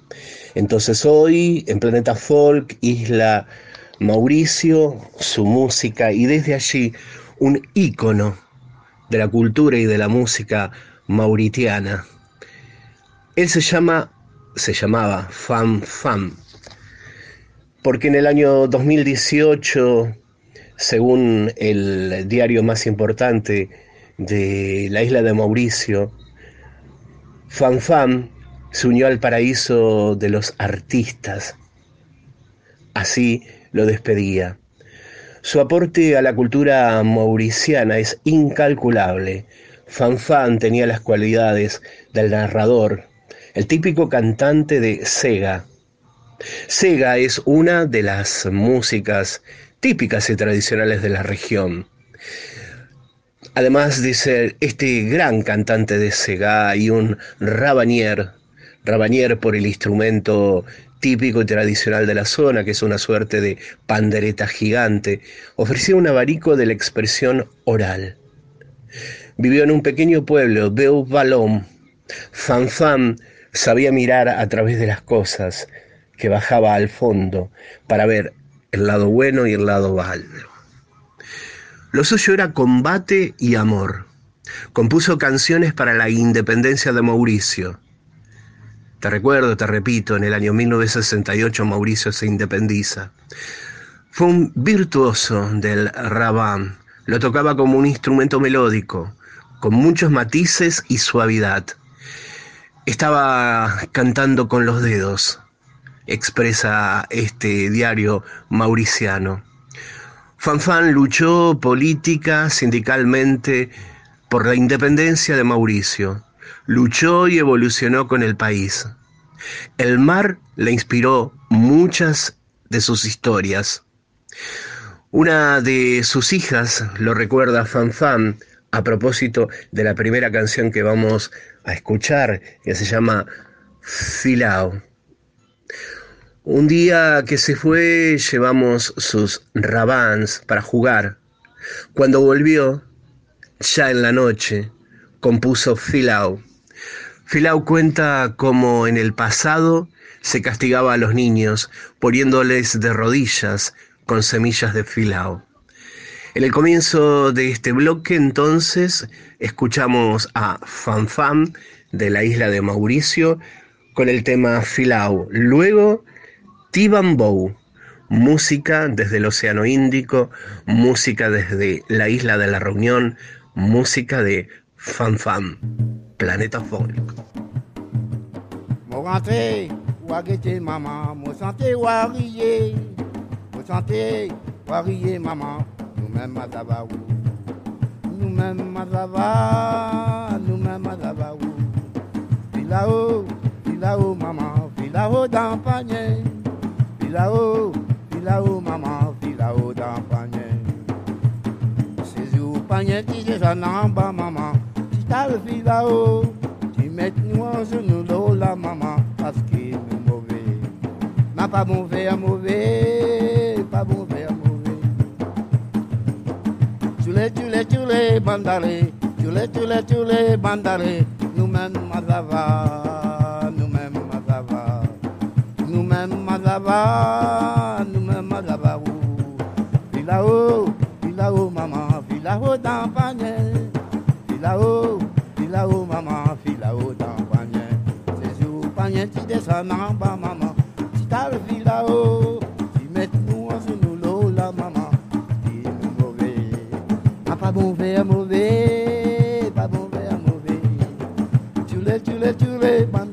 Entonces hoy en Planeta Folk, Isla Mauricio, su música y desde allí un ícono de la cultura y de la música mauritiana. Él se llama, se llamaba Fam Fam, porque en el año 2018, según el diario más importante de la isla de Mauricio, Fan Fan se unió al paraíso de los artistas. Así lo despedía. Su aporte a la cultura mauriciana es incalculable. Fan Fan tenía las cualidades del narrador, el típico cantante de Sega. Sega es una de las músicas típicas y tradicionales de la región. Además de ser este gran cantante de Sega y un rabanier, rabanier por el instrumento típico y tradicional de la zona, que es una suerte de pandereta gigante, ofrecía un abanico de la expresión oral. Vivió en un pequeño pueblo, Beu Balom. Fan Fan sabía mirar a través de las cosas que bajaba al fondo para ver el lado bueno y el lado malo. Lo suyo era combate y amor. Compuso canciones para la independencia de Mauricio. Te recuerdo, te repito, en el año 1968 Mauricio se independiza. Fue un virtuoso del rabán. Lo tocaba como un instrumento melódico, con muchos matices y suavidad. Estaba cantando con los dedos, expresa este diario mauriciano. Fanfan luchó política, sindicalmente, por la independencia de Mauricio. Luchó y evolucionó con el país. El mar le inspiró muchas de sus historias. Una de sus hijas lo recuerda Fanfan a propósito de la primera canción que vamos a escuchar, que se llama Filao. Un día que se fue llevamos sus rabans para jugar. Cuando volvió, ya en la noche, compuso Filao. Filao cuenta cómo en el pasado se castigaba a los niños poniéndoles de rodillas con semillas de Filao. En el comienzo de este bloque entonces escuchamos a Fan Fan de la isla de Mauricio con el tema Filao. Luego Tibambou, música desde el Océano Índico, música desde la isla de la Reunión, música de Fan Fan, Planeta panier, là-haut, puis là-haut, maman, puis là-haut dans panier. C'est où panier, tu déjà bas, maman. Tu t'as le fil là-haut, tu mets nous en genou l'eau là, maman, parce qu'il est mauvais. Ma pas mauvais à mauvais, pas mauvais à mauvais. Tu l'es, tu l'es, tu l'es, bandalé. Tu l'es, tu l'es, tu l'es, bandalé. Nous-mêmes, ma nume magaba, nume magaba ou. Vila ou, vila ou maman, vila haut dans panier. Vila ou, vila ou maman, vila ou dans panier. C'est sur panier, tu descends, maman, maman. Si t'as le vila ou, tu mets nous en sous nous l'eau, la maman. Tu nous mauvais, pas bon verre mauvais, pas bon verre mauvais. Tu l'es, tu l'es, tu l'es, maman.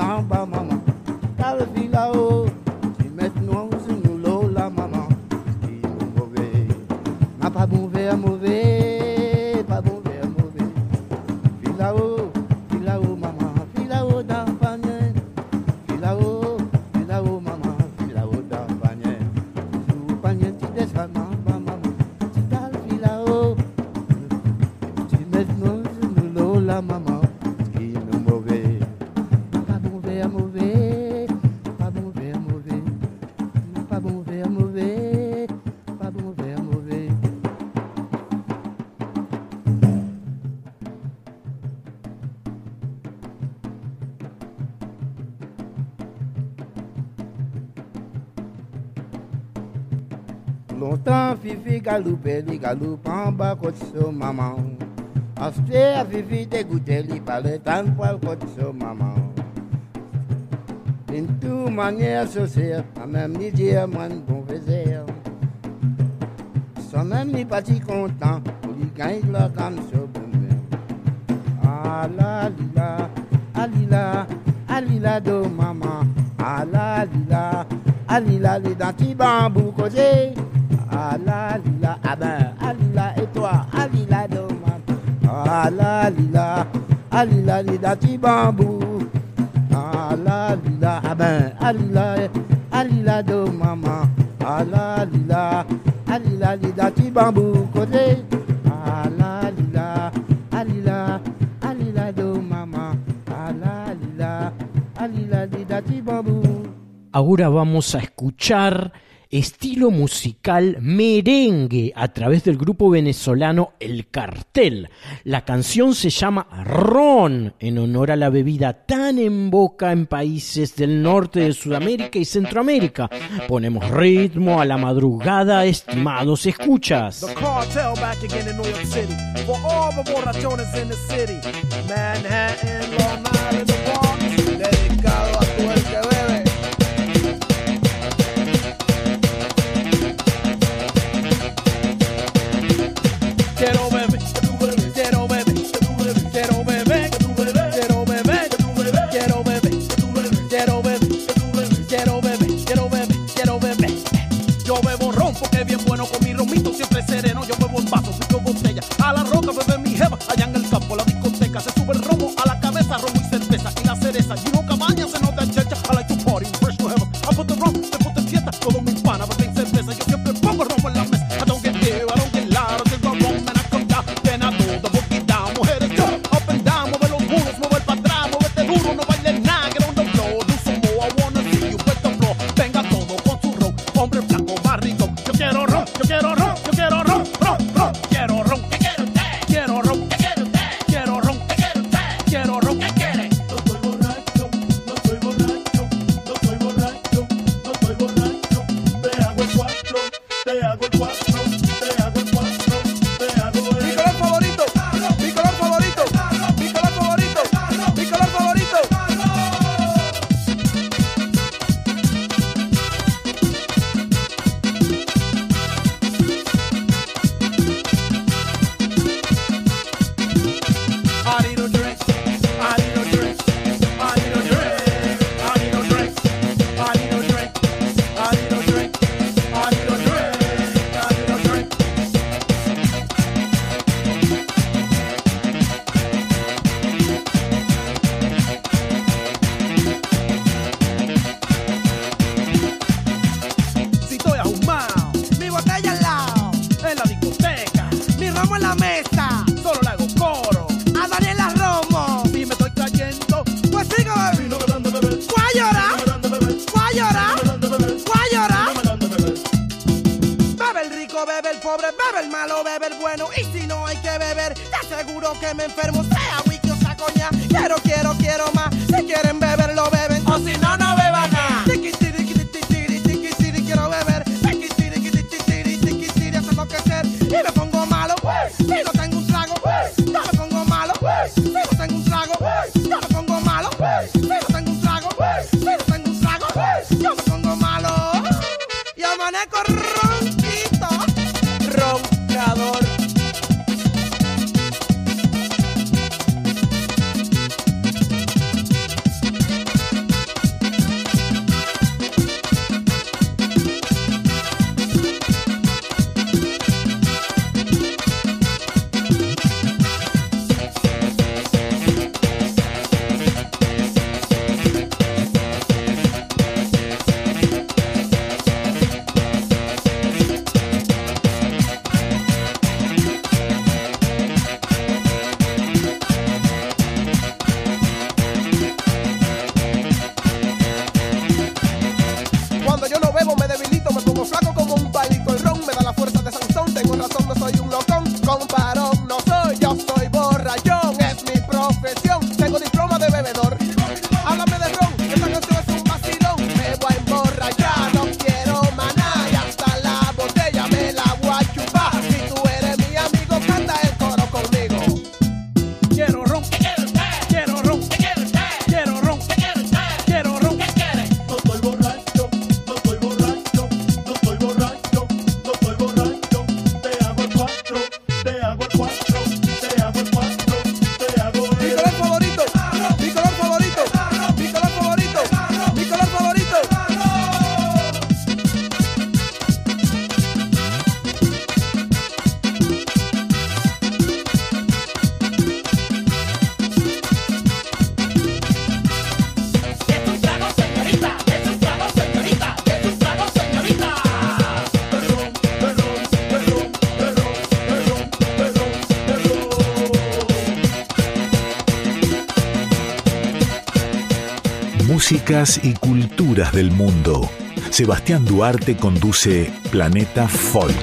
long, but Fifi galoupait, li galoupe en bas côté sur maman. Ensuite, à Fifi dégoûté, li parlait tant poil côté sur maman. D'une toute manière sociale, à même à moins de bon. Sans même ni content, pour lui la gamme sur le Ah la ah ah maman. Ah la ah les dents bambou causé. lila, alila lila di bambou. Ala lila, aben, alila, alila do maman. Ala lila, alila lila di bambou. Kote, ala lila, alila, alila do maman. Ala lila, alila lila di bambou. Ahora vamos a escuchar estilo musical merengue a través del grupo venezolano El Cartel. La canción se llama Ron, en honor a la bebida tan en boca en países del norte de Sudamérica y Centroamérica. Ponemos ritmo a la madrugada, estimados escuchas. The cartel back Quiero y culturas del mundo. Sebastián Duarte conduce Planeta Folk.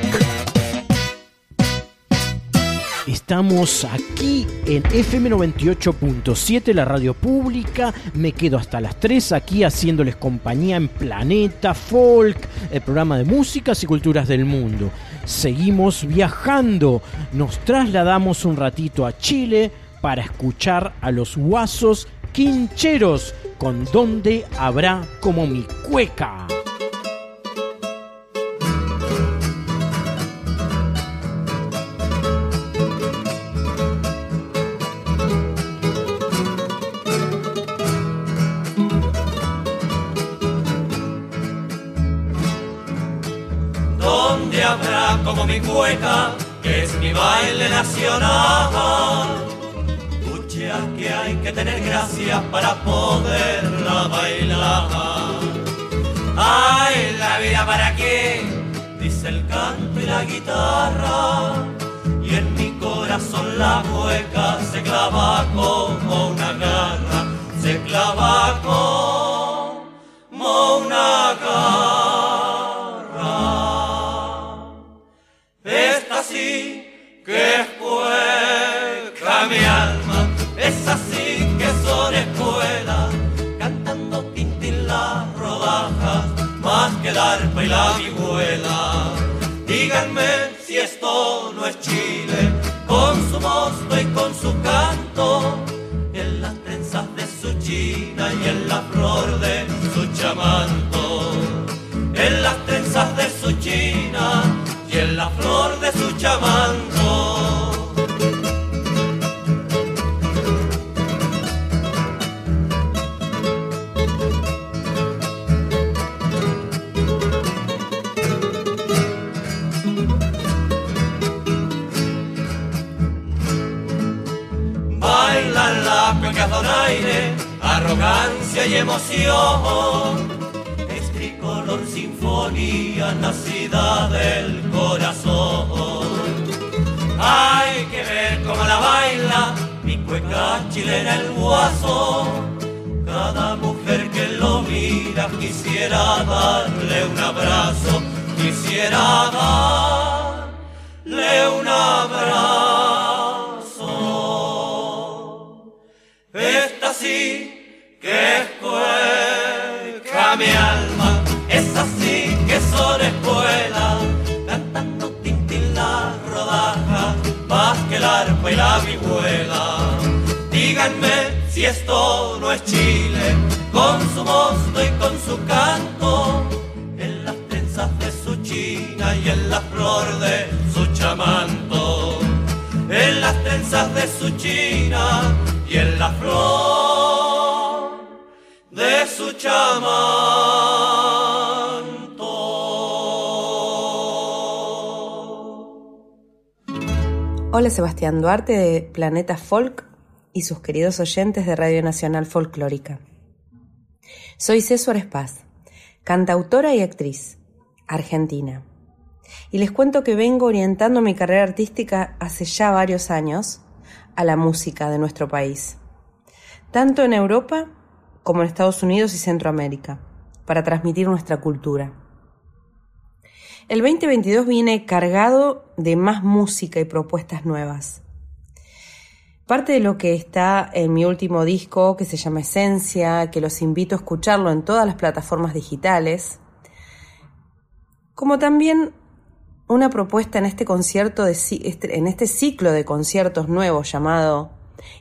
Estamos aquí en FM 98.7, la radio pública. Me quedo hasta las 3 aquí haciéndoles compañía en Planeta Folk, el programa de músicas y culturas del mundo. Seguimos viajando, nos trasladamos un ratito a Chile para escuchar a los guasos quincheros con dónde habrá como mi cueca. la boy. sinfonía nacida del corazón. Hay que ver cómo la baila mi cueca chilena el guaso. Cada mujer que lo mira quisiera darle un abrazo, quisiera darle un abrazo. Esta sí que es el arpa y la vihuela. Díganme si esto no es Chile, con su mosto y con su canto, en las trenzas de su china y en la flor de su chamanto, en las trenzas de su china y en la flor de su chamanto. Hola Sebastián Duarte de Planeta Folk y sus queridos oyentes de Radio Nacional Folclórica. Soy César Espaz, cantautora y actriz, argentina. Y les cuento que vengo orientando mi carrera artística hace ya varios años a la música de nuestro país, tanto en Europa como en Estados Unidos y Centroamérica, para transmitir nuestra cultura. El 2022 viene cargado de más música y propuestas nuevas. Parte de lo que está en mi último disco, que se llama Esencia, que los invito a escucharlo en todas las plataformas digitales, como también una propuesta en este concierto, este, en este ciclo de conciertos nuevos llamado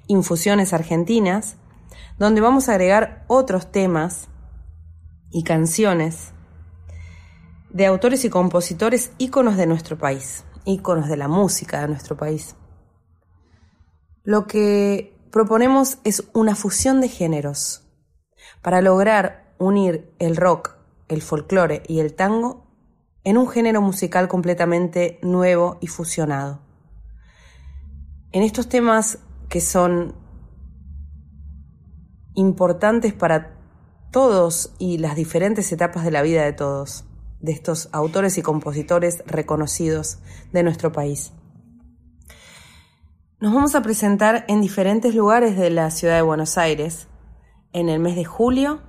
Infusiones Argentinas, donde vamos a agregar otros temas y canciones de autores y compositores íconos de nuestro país, íconos de la música de nuestro país. Lo que proponemos es una fusión de géneros para lograr unir el rock, el folclore y el tango en un género musical completamente nuevo y fusionado. En estos temas que son importantes para todos y las diferentes etapas de la vida de todos, de estos autores y compositores reconocidos de nuestro país. Nos vamos a presentar en diferentes lugares de la ciudad de Buenos Aires en el mes de julio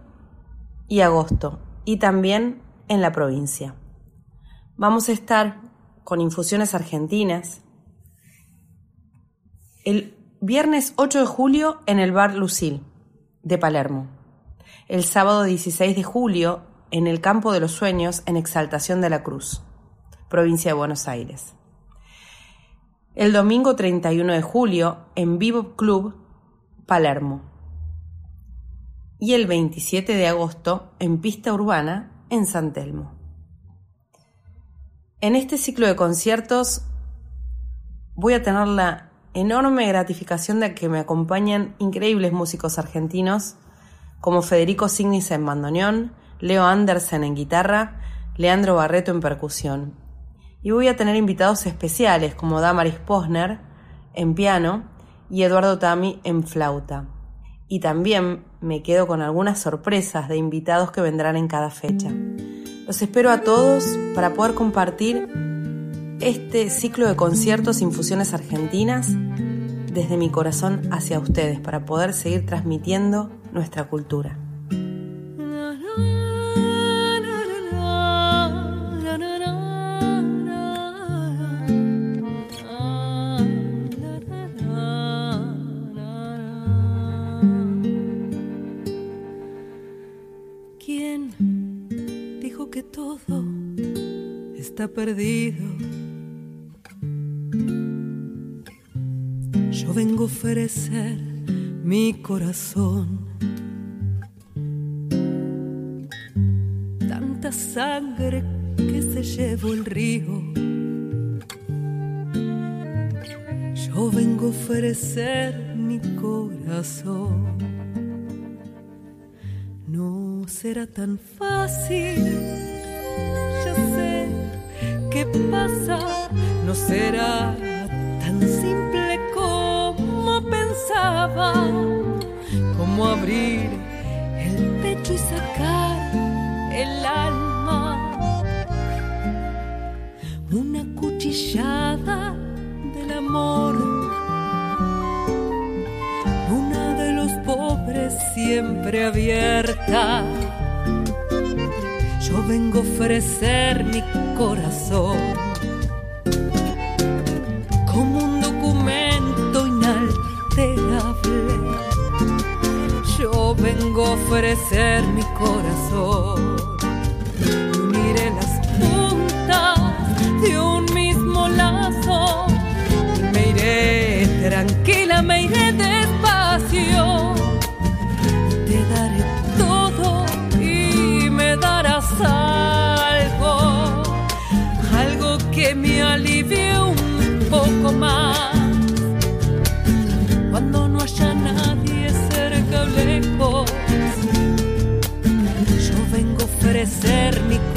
y agosto y también en la provincia. Vamos a estar con infusiones argentinas el viernes 8 de julio en el bar Lucil de Palermo. El sábado 16 de julio en el Campo de los Sueños en Exaltación de la Cruz, provincia de Buenos Aires. El domingo 31 de julio en Vivo Club Palermo. Y el 27 de agosto en Pista Urbana en San Telmo. En este ciclo de conciertos voy a tener la enorme gratificación de que me acompañen increíbles músicos argentinos como Federico Signis en bandoneón, Leo Andersen en guitarra, Leandro Barreto en percusión. Y voy a tener invitados especiales como Damaris Posner en piano y Eduardo Tami en flauta. Y también me quedo con algunas sorpresas de invitados que vendrán en cada fecha. Los espero a todos para poder compartir este ciclo de conciertos Infusiones Argentinas desde mi corazón hacia ustedes para poder seguir transmitiendo nuestra cultura. Corazón. Tanta sangre que se llevó el río. Yo vengo a ofrecer mi corazón. No será tan fácil, ya sé qué pasa, no será tan simple como pensaba, como abrir el pecho y sacar el alma, una cuchillada del amor, una de los pobres siempre abierta. Yo vengo a ofrecer mi corazón ofrecer mi corazón. Ofrecer mi corazón.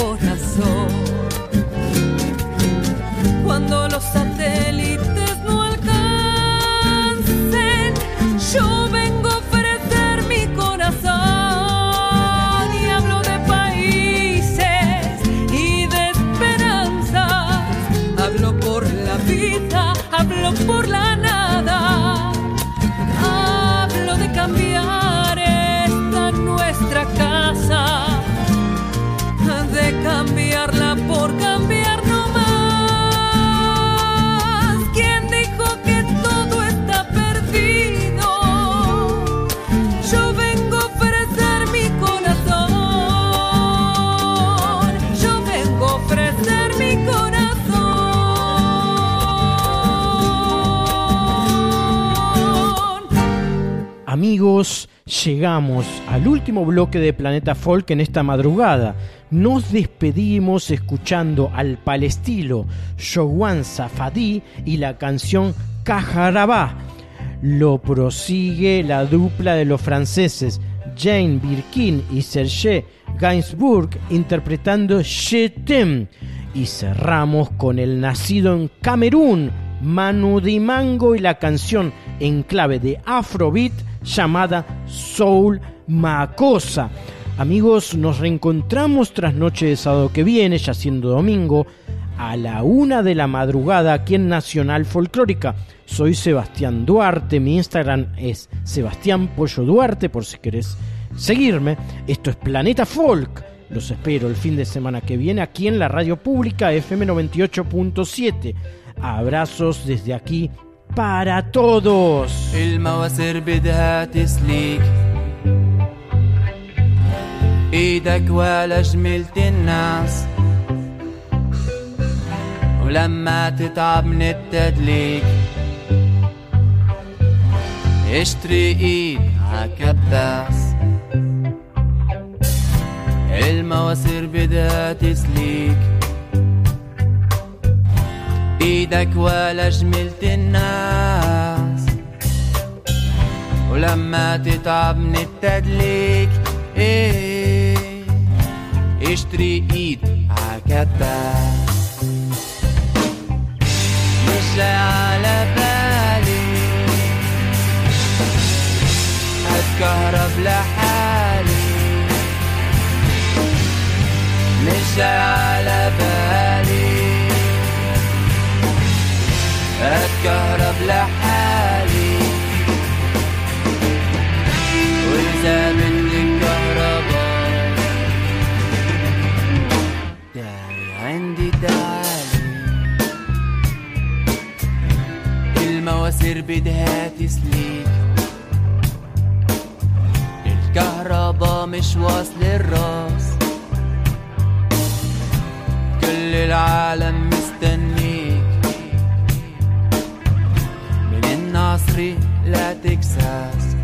Amigos, llegamos al último bloque de Planeta Folk en esta madrugada. Nos despedimos escuchando al palestilo Showan Safadi y la canción Cajarabá. Lo prosigue la dupla de los franceses Jane Birkin y Serge Gainsbourg interpretando t'aime. Y cerramos con el nacido en Camerún, Manu Dimango y la canción en clave de Afrobeat llamada Soul Macosa. Amigos, nos reencontramos tras noche de sábado que viene, ya siendo domingo, a la una de la madrugada aquí en Nacional Folclórica. Soy Sebastián Duarte, mi Instagram es Sebastián Pollo Duarte, por si querés seguirme. Esto es Planeta Folk. Los espero el fin de semana que viene aquí en la radio pública FM 98.7. Abrazos desde aquí para todos. المواسير بدها تسليك إيدك ولا جملت الناس ولما تتعب من التدليك اشتري ايد عكباس المواسير بدها تسليك إيدك ولا جملت الناس ولما تتعب من التدليك إيه؟ اشتري إيد عكباس مش على بالي. اتكهرب لحالي. مش على بالي. أتكهرب لحالي. وإذا بدك كهرباء داعي عندي تعالي. المواسير بدها تسليك. الكهرباء مش واصل الراس. كل العالم مستنيك. الناصري لا تكساس.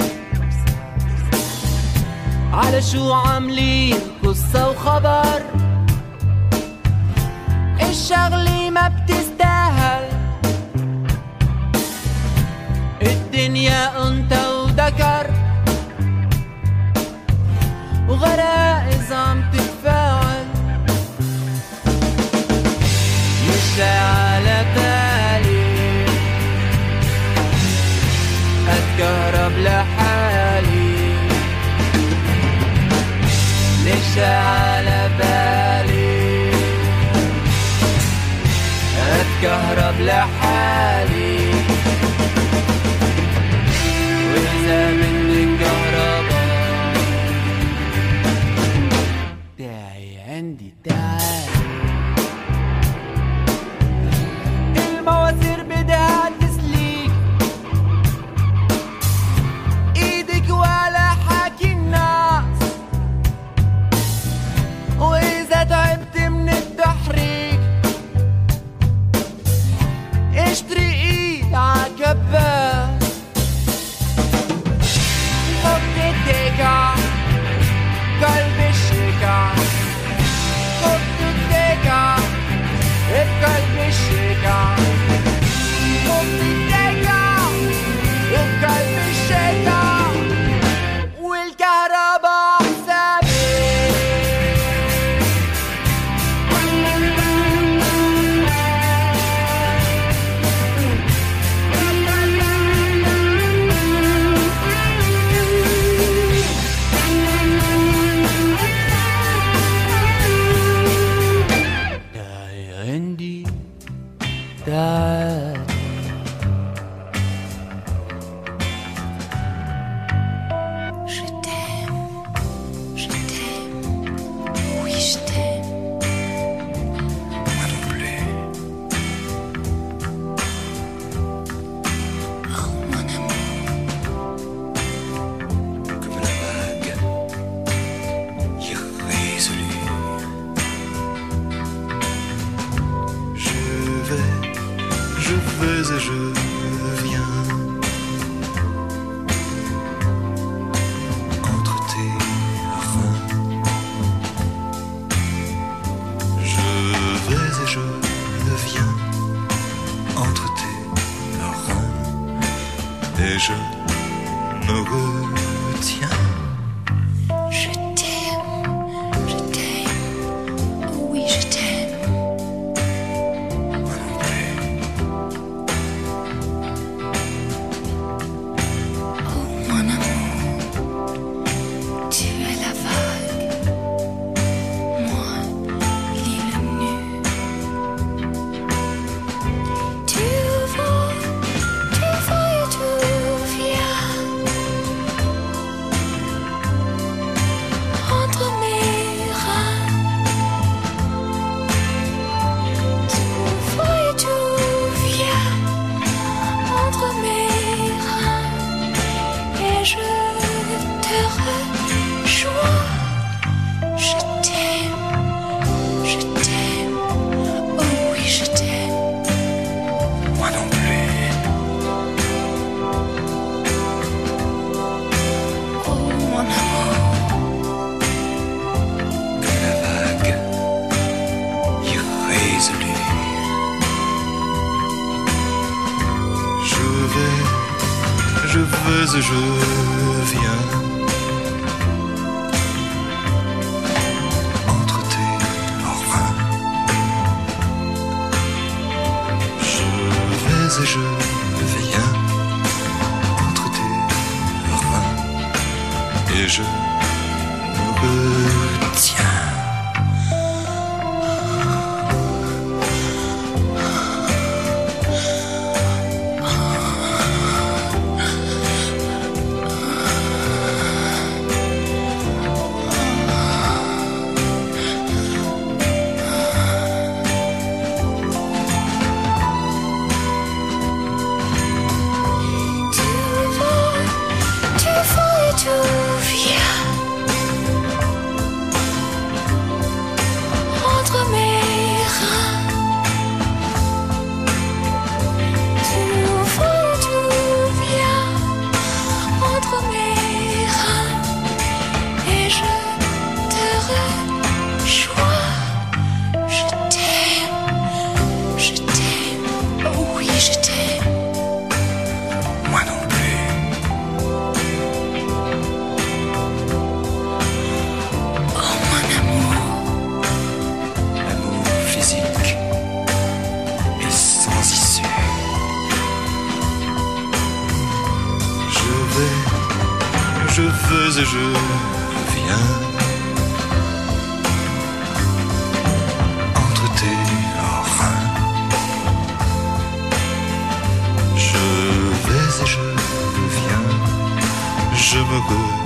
على شو عاملين قصة وخبر؟ الشغلة ما بتستاهل. الدنيا انت وذكر. وغرائز لحالي ليش على بالي. أتكهرب لحالي. feux et je viens entre tes reins. Je vais et je viens, je me veux.